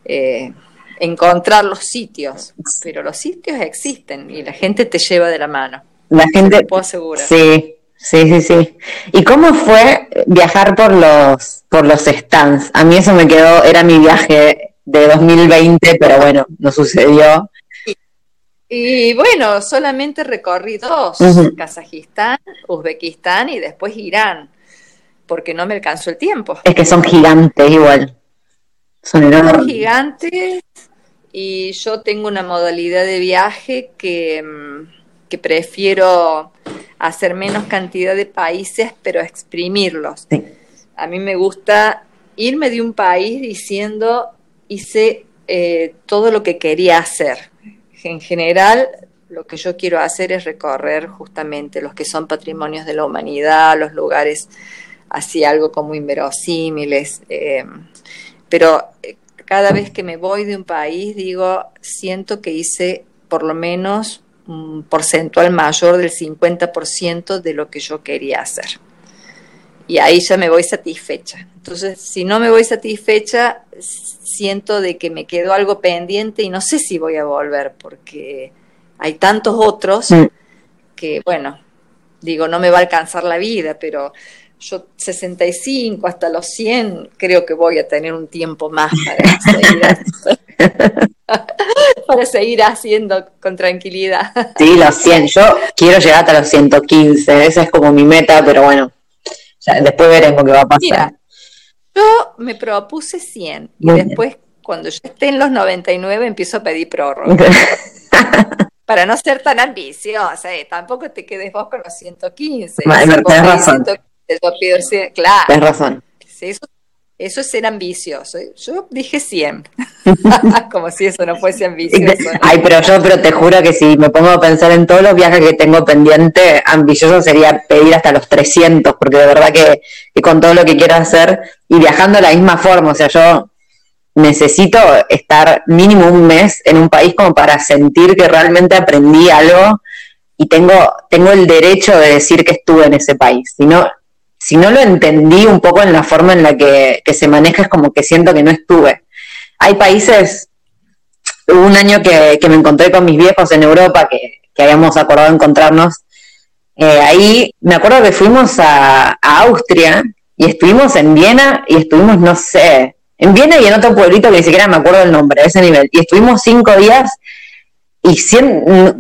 eh, encontrar los sitios, pero los sitios existen y la gente te lleva de la mano. La gente. Te puedo asegurar. Sí, sí, sí, sí. ¿Y cómo fue viajar por los, por los stands? A mí eso me quedó, era mi viaje de 2020, pero bueno, no sucedió. Y bueno, solamente recorrí dos. Kazajistán, Uzbekistán y después Irán, porque no me alcanzó el tiempo. Es que son gigantes igual. Son Son enormes. gigantes y yo tengo una modalidad de viaje que, mm, que prefiero hacer menos cantidad de países, pero exprimirlos. Sí. A mí me gusta irme de un país diciendo hice eh, todo lo que quería hacer. En general, lo que yo quiero hacer es recorrer justamente los que son patrimonios de la humanidad, los lugares así algo como inverosímiles. eh, pero eh, cada vez que me voy de un país, digo, siento que hice por lo menos un porcentual mayor del 50% de lo que yo quería hacer. Y ahí ya me voy satisfecha. Entonces, si no me voy satisfecha, siento de que me quedó algo pendiente y no sé si voy a volver porque hay tantos otros que, bueno, digo, no me va a alcanzar la vida, pero yo 65 hasta los 100 creo que voy a tener un tiempo más para seguir, para seguir haciendo con tranquilidad. Sí, los 100. Yo quiero llegar hasta los 115. Esa es como mi meta, pero bueno, después veremos qué va a pasar. yo me propuse 100 y después, cuando yo esté en los 99, empiezo a pedir prórroga. para no ser tan ambiciosa, eh, tampoco te quedes vos con los 115. Tienes razón. claro. Tienes razón. Eso, eso, es ser ambicioso. Yo dije 100, como si eso no fuese ambicioso. Ay, pero yo pero te juro que si me pongo a pensar en todos los viajes que tengo pendiente, ambicioso sería pedir hasta los 300, porque de verdad que, que con todo lo que quiero hacer y viajando de la misma forma, o sea, yo necesito estar mínimo un mes en un país como para sentir que realmente aprendí algo y tengo, tengo el derecho de decir que estuve en ese país. Si no, si no lo entendí un poco en la forma en la que, se maneja, es como que siento que no estuve. Hay países, hubo un año que, me encontré con mis viejos en Europa, que, habíamos acordado encontrarnos, eh, ahí me acuerdo que fuimos a, a Austria y estuvimos en Viena y estuvimos, no sé, en Viena y en otro pueblito que ni siquiera me acuerdo el nombre, a ese nivel. Y estuvimos cinco días y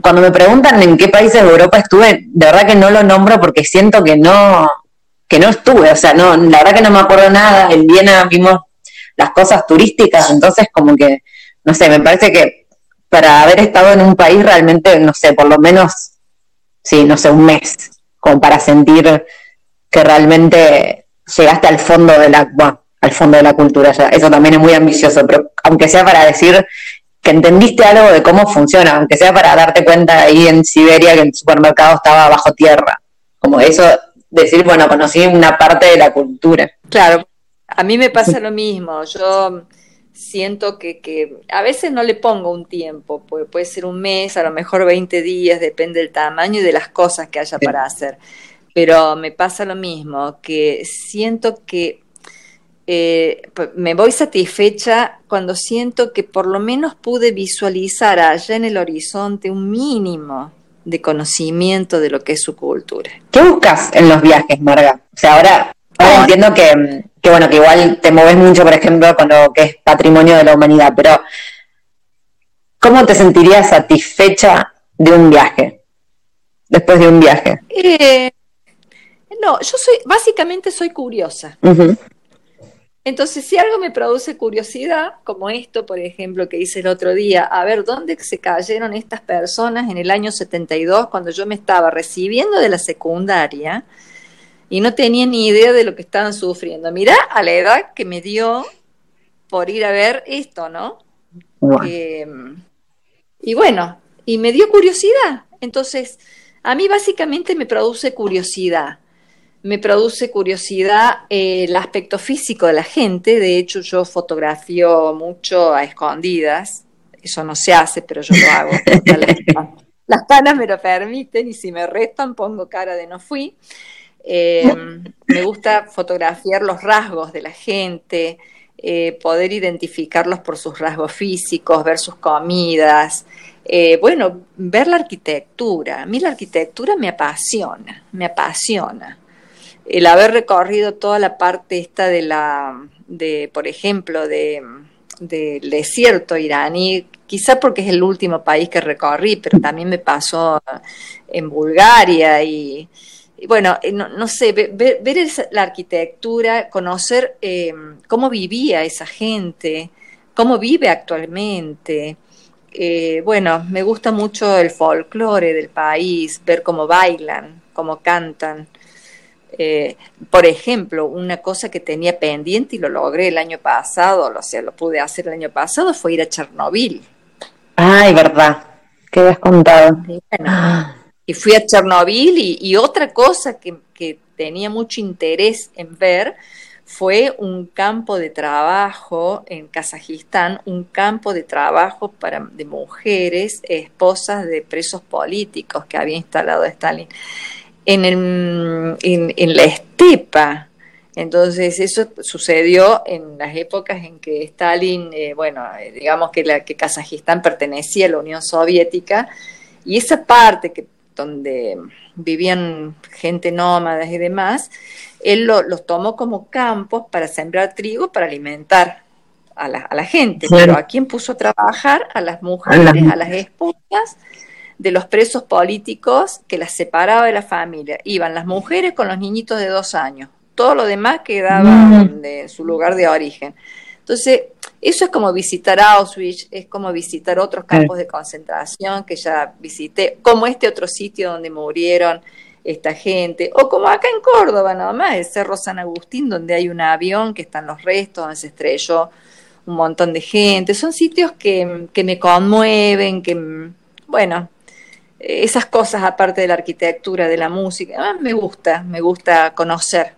cuando me preguntan en qué países de Europa estuve, de verdad que no lo nombro porque siento que no, que no estuve, o sea, no, la verdad que no me acuerdo nada. En Viena vimos las cosas turísticas, entonces como que, no sé, me parece que para haber estado en un país realmente, no sé, por lo menos, sí, no sé, un mes, como para sentir que realmente llegaste al fondo de la, al fondo de la cultura. Ya. Eso también es muy ambicioso, pero aunque sea para decir que entendiste algo de cómo funciona, aunque sea para darte cuenta ahí en Siberia que el supermercado estaba bajo tierra. Como eso, decir, bueno, conocí una parte de la cultura. Claro, a mí me pasa lo mismo. Yo siento que, que a veces no le pongo un tiempo, puede, puede ser un mes, a lo mejor 20 días, depende del tamaño y de las cosas que haya para hacer. Pero me pasa lo mismo, que siento que eh, me voy satisfecha cuando siento que por lo menos pude visualizar allá en el horizonte un mínimo de conocimiento de lo que es su cultura. ¿Qué buscas en los viajes, Marga? O sea, ahora, entiendo que, bueno, que igual te mueves mucho, por ejemplo, con lo que es patrimonio de la humanidad, pero ¿cómo te sentirías satisfecha de un viaje? Después de un viaje. Eh, no, yo soy, básicamente soy curiosa. Entonces, si algo me produce curiosidad, como esto, por ejemplo, que hice el otro día, a ver dónde se cayeron estas personas en el año 72, cuando yo me estaba recibiendo de la secundaria y no tenía ni idea de lo que estaban sufriendo. Mirá a la edad que me dio por ir a ver esto, ¿no? Em, y bueno, y me dio curiosidad. Entonces, a mí básicamente me produce curiosidad me produce curiosidad eh, el aspecto físico de la gente. De hecho, yo fotografío mucho a escondidas. Eso no se hace, pero yo lo hago. las, panas me lo permiten y si me restan pongo cara de no fui. Eh, me gusta fotografiar los rasgos de la gente, eh, poder identificarlos por sus rasgos físicos, ver sus comidas. bueno, ver la arquitectura. A mí la arquitectura me apasiona, me apasiona el haber recorrido toda la parte esta de la, de, por ejemplo, de, del desierto iraní, quizá porque es el último país que recorrí, pero también me pasó en Bulgaria y, bueno, eh, no, sé, ver, la arquitectura, conocer eh, cómo vivía esa gente, cómo vive actualmente. Eh, bueno, me gusta mucho el folclore del país, ver cómo bailan, cómo cantan. Eh, por ejemplo, una cosa que tenía pendiente y lo logré el año pasado, o sea, lo pude hacer el año pasado, fue ir a Chernobyl. Ay, verdad, ¿qué has contado? Y, fui a Chernobyl y, otra cosa que, tenía mucho interés en ver fue un campo de trabajo en Kazajistán, un campo de trabajo para, de mujeres, esposas de presos políticos que había instalado Stalin. En, en, la estepa, entonces eso sucedió en las épocas en que Stalin, eh, bueno, eh, digamos que, la, que Kazajistán pertenecía a la Unión Soviética y esa parte que donde vivían gente nómadas y demás, él los tomó como campos para sembrar trigo para alimentar a la, gente. Pero ¿a quién puso a trabajar? A las mujeres, a las esposas de los presos políticos que las separaba de la familia. Iban las mujeres con los niñitos de dos años. Todo lo demás quedaba mm. de su lugar de origen. Entonces, eso es como visitar Auschwitz, es como visitar otros campos de concentración que ya visité, como este otro sitio donde murieron esta gente, o como acá en Córdoba nada más, el Cerro San Agustín, donde hay un avión que están los restos, donde se estrelló un montón de gente. Son sitios que, me conmueven, que, bueno, esas cosas aparte de la arquitectura, de la música, ah, me gusta, me gusta conocer.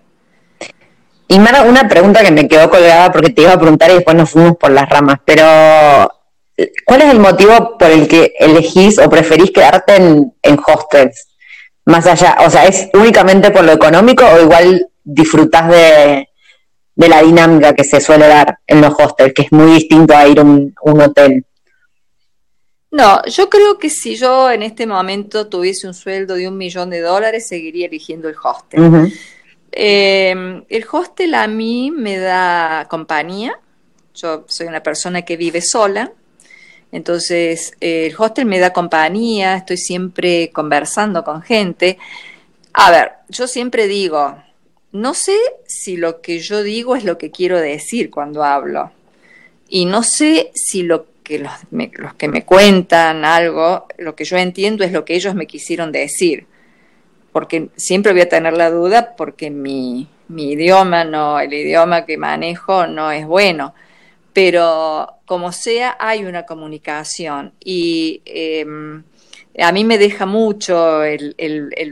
Y Mara, una pregunta que me quedó colgada porque te iba a preguntar y después nos fuimos por las ramas, pero ¿cuál es el motivo por el que elegís o preferís quedarte en, en hostels? Más allá, o sea, ¿es únicamente por lo económico o igual disfrutás de, la dinámica que se suele dar en los hostels, que es muy distinto a ir a un, hotel? No, yo creo que si yo en este momento tuviese un sueldo de un millón de dólares, seguiría eligiendo el hostel. Eh, el hostel a mí me da compañía. Yo soy una persona que vive sola. Entonces, eh, el hostel me da compañía, estoy siempre conversando con gente. A ver, yo siempre digo, no sé si lo que yo digo es lo que quiero decir cuando hablo. Y no sé si lo que los, los que me cuentan algo, lo que yo entiendo es lo que ellos me quisieron decir. Porque siempre voy a tener la duda porque mi, mi idioma, no, el idioma que manejo no es bueno pero como sea, hay una comunicación y em, a mí me deja mucho el,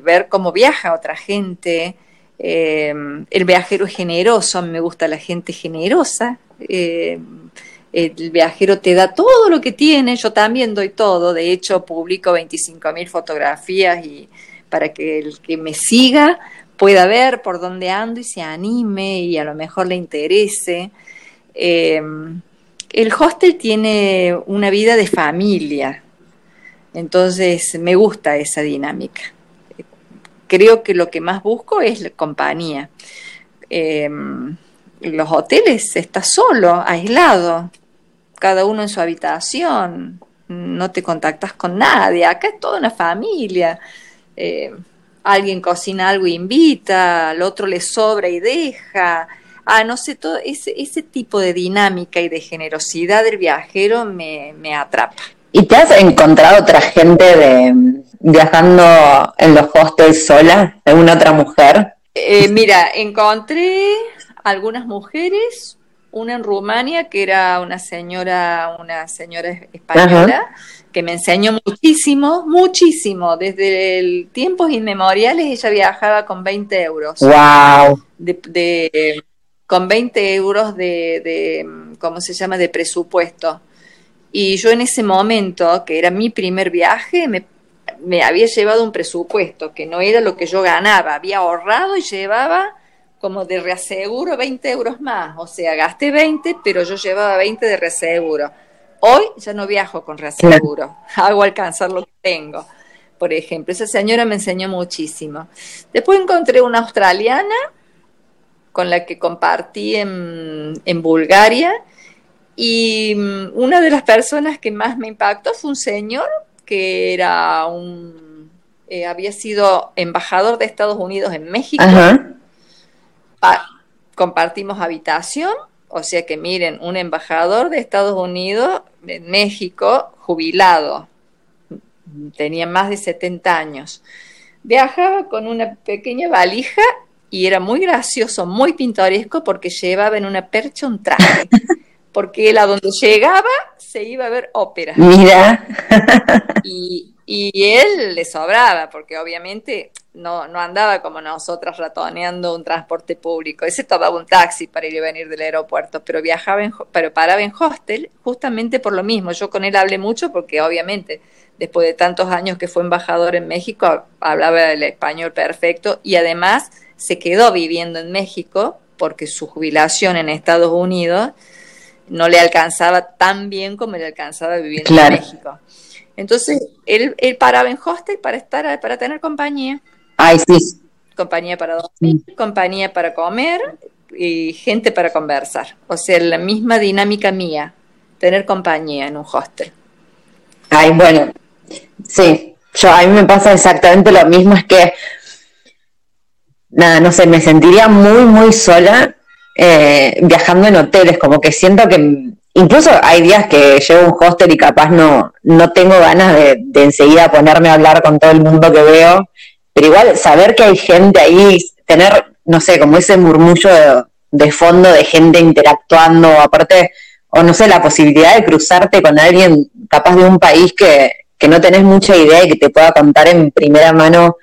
ver cómo viaja otra gente. Em, el viajero es generoso, a mí me gusta la gente generosa. Em, el viajero te da todo lo que tiene, yo también doy todo, de hecho publico 25.000 fotografías y para que el que me siga pueda ver por dónde ando y se anime y a lo mejor le interese. Em, el hostel tiene una vida de familia, entonces me gusta esa dinámica. Creo que lo que más busco es la compañía. Los hoteles está solo, aislado, cada uno en su habitación, no te contactas con nadie, acá es toda una familia. Em, alguien cocina algo e invita, al otro le sobra y deja ah, no sé, todo ese, ese tipo de dinámica y de generosidad del viajero me, atrapa. ¿Y te has encontrado otra gente de viajando en los hostels sola, alguna otra mujer? Eh, mira, encontré algunas mujeres, una en Rumania que era una señora, una señora española que me enseñó muchísimo, muchísimo. Desde el tiempos inmemoriales ella viajaba con 20 euros. Wow. de, con 20 euros de, ¿cómo se llama?, de presupuesto. Y yo en ese momento, que era mi primer viaje, me, me había llevado un presupuesto que no era lo que yo ganaba, había ahorrado y llevaba como de reaseguro 20 euros más, o sea, gasté 20, pero yo llevaba 20 de reaseguro. Hoy ya no viajo con reaseguro, hago alcanzar lo que tengo. Por ejemplo, esa señora me enseñó muchísimo. Después encontré una australiana con la que compartí en, Bulgaria. Y mm, una de las personas que más me impactó fue un señor que era un, eh, había sido embajador de Estados Unidos en México. Compartimos habitación, o sea que miren, un embajador de Estados Unidos en México, jubilado, tenía más de 70 años. Viajaba con una pequeña valija y era muy gracioso, muy pintoresco porque llevaba en una percha un traje. Porque él a donde llegaba se iba a ver ópera. Mira. Y, Y él le sobraba, porque obviamente no, no andaba como nosotras ratoneando un transporte público. Ese tomaba un taxi para ir y venir del aeropuerto, pero viajaba en, pero paraba en hostel justamente por lo mismo. Yo con él hablé mucho porque obviamente después de tantos años que fue embajador en México, hablaba el español perfecto y además se quedó viviendo en México porque su jubilación en Estados Unidos no le alcanzaba tan bien como le alcanzaba viviendo en México. Entonces, él, él paraba en hostel para estar, para tener compañía. Ay, sí. Compañía para dormir, compañía para comer y gente para conversar. O sea, la misma dinámica mía, tener compañía en un hostel. Ay, bueno, sí, yo a mí me pasa exactamente lo mismo, es que, nada, no sé, me sentiría muy, muy sola eh, viajando en hoteles, como que siento que Incluso hay días que llevo un hostel y capaz no, no tengo ganas de, enseguida ponerme a hablar con todo el mundo que veo, pero igual saber que hay gente ahí, tener, no sé, como ese murmullo de, fondo de gente interactuando, aparte, o no sé, la posibilidad de cruzarte con alguien capaz de un país que, que no tenés mucha idea y que te pueda contar en primera mano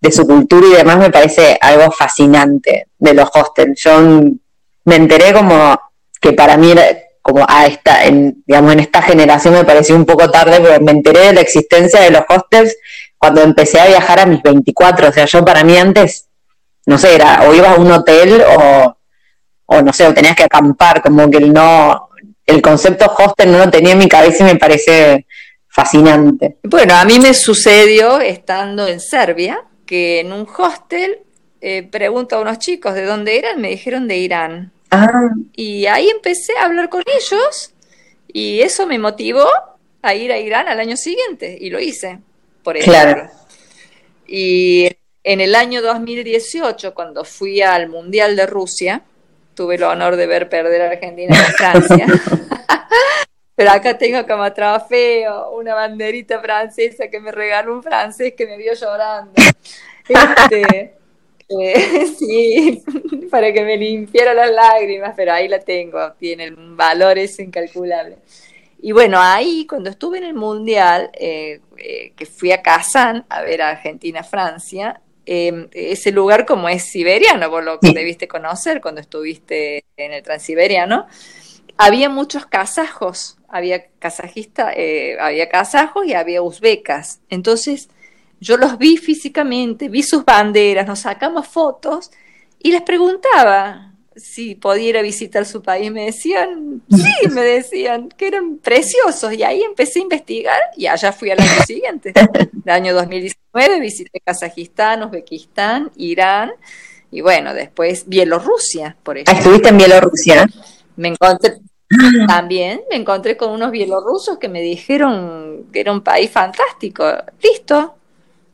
de su cultura y demás, me parece algo fascinante de los hostels. Yo me enteré como que para mí como a esta, en, digamos, en esta generación me pareció un poco tarde, pero me enteré de la existencia de los hostels cuando empecé a viajar a mis 24. O sea, yo para mí antes, no sé, era o ibas a un hotel o, o no sé, o tenías que acampar, como que el no, el concepto hostel no lo tenía en mi cabeza y me parece fascinante. Bueno, a mí me sucedió estando en Serbia, que en un hostel eh, pregunto a unos chicos de dónde eran, me dijeron de Irán. Ah. Y ahí empecé a hablar con ellos y eso me motivó a ir a Irán al año siguiente y lo hice, por ejemplo. Y en el año 2018, cuando fui al Mundial de Rusia, tuve el honor de ver perder a Argentina y Francia. Pero acá tengo como trofeo una banderita francesa que me regaló un francés que me vio llorando. Este, sí, para que me limpiara las lágrimas, pero ahí la tengo, tiene un valor es incalculable. Y bueno, ahí cuando estuve en el Mundial, eh, eh, que fui a Kazán a ver a Argentina-Francia, em, ese lugar como es siberiano, por lo que debiste conocer cuando estuviste en el Transiberiano, había muchos kazajos, había kazajista, eh, había kazajos y había uzbecas. Entonces, yo los vi físicamente, vi sus banderas, nos sacamos fotos y les preguntaba si podía visitar su país. Me decían, sí, me decían que eran preciosos. Y ahí empecé a investigar y allá fui al año siguiente. El año 2019 visité Kazajistán, Uzbekistán, Irán y bueno, después Bielorrusia, por ejemplo. ¿Estuviste en Bielorrusia? Me encontré, también me encontré con unos bielorrusos que me dijeron que era un país fantástico. Listo,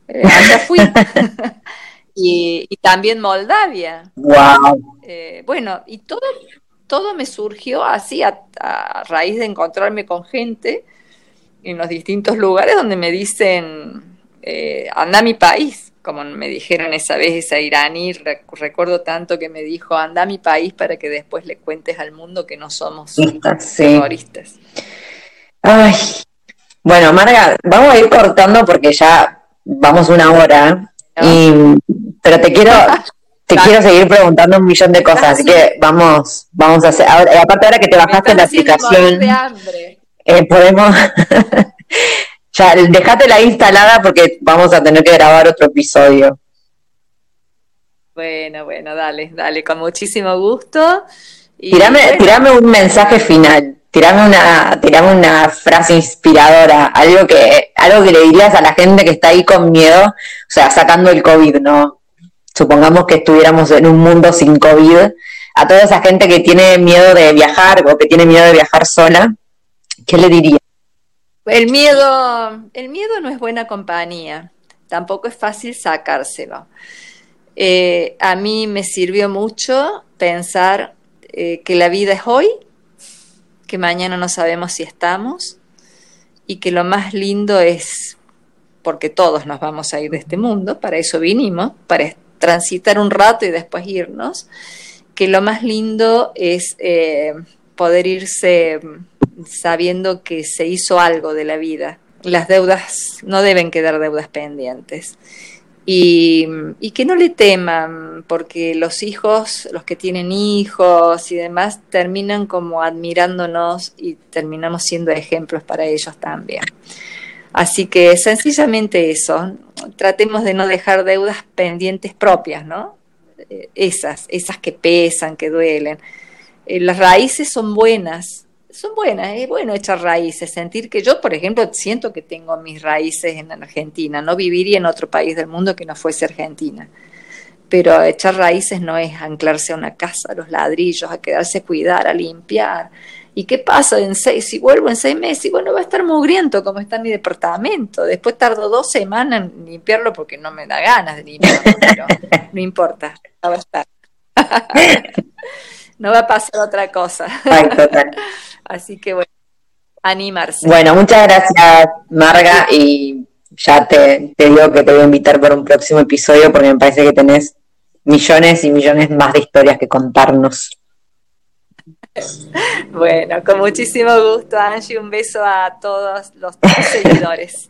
eh, allá fui. y, también Moldavia. Wow. Eh, bueno, y todo, todo me surgió así a, raíz de encontrarme con gente en los distintos lugares donde me dicen, eh, anda a mi país, como me dijeron esa vez esa iraní, recuerdo tanto que me dijo, anda a mi país para que después le cuentes al mundo que no somos terroristas. Ay, bueno, Marga, vamos a ir cortando porque ya vamos una hora, y, pero te quiero, te quiero seguir preguntando un millón de cosas, así que vamos, vamos a hacer, aparte ahora que te bajaste la aplicación, eh, podemos, ya, la instalada porque vamos a tener que grabar otro episodio. Bueno, bueno, dale, dale, con muchísimo gusto. Y tirame un mensaje final tirame una, una frase inspiradora, algo que, algo que le dirías a la gente que está ahí con miedo, o sea, sacando el COVID, ¿no? Supongamos que estuviéramos en un mundo sin COVID, a toda esa gente que tiene miedo de viajar o que tiene miedo de viajar sola, ¿qué le diría? El miedo, el miedo no es buena compañía, tampoco es fácil sacárselo. Eh, a mí me sirvió mucho pensar eh, que la vida es hoy que mañana no sabemos si estamos y que lo más lindo es, porque todos nos vamos a ir de este mundo, para eso vinimos, para transitar un rato y después irnos, que lo más lindo es eh, poder irse sabiendo que se hizo algo de la vida, las deudas, no deben quedar deudas pendientes. Y, y, que no le teman, porque los hijos, los que tienen hijos y demás, terminan como admirándonos y terminamos siendo ejemplos para ellos también. Así que sencillamente eso, tratemos de no dejar deudas pendientes propias, ¿no? Eh, esas, esas que pesan, que duelen. Eh, las raíces son buenas, son buenas, es bueno echar raíces, sentir que yo, por ejemplo, siento que tengo mis raíces en Argentina, no viviría en otro país del mundo que no fuese Argentina. Pero echar raíces no es anclarse a una casa, a los ladrillos, a quedarse a cuidar, a limpiar. ¿Y qué pasa en seis? Si vuelvo en seis meses, y bueno, va a estar mugriento como está mi departamento. Después tardo dos semanas en limpiarlo porque no me da ganas de limpiarlo, pero no importa, no va a estar. no va a pasar otra cosa. Así que bueno, animarse. Bueno, muchas gracias, Marga, y ya te, te digo que te voy a invitar para un próximo episodio porque me parece que tenés millones y millones más de historias que contarnos. Bueno, con muchísimo gusto, Angie. Un beso a todos los seguidores.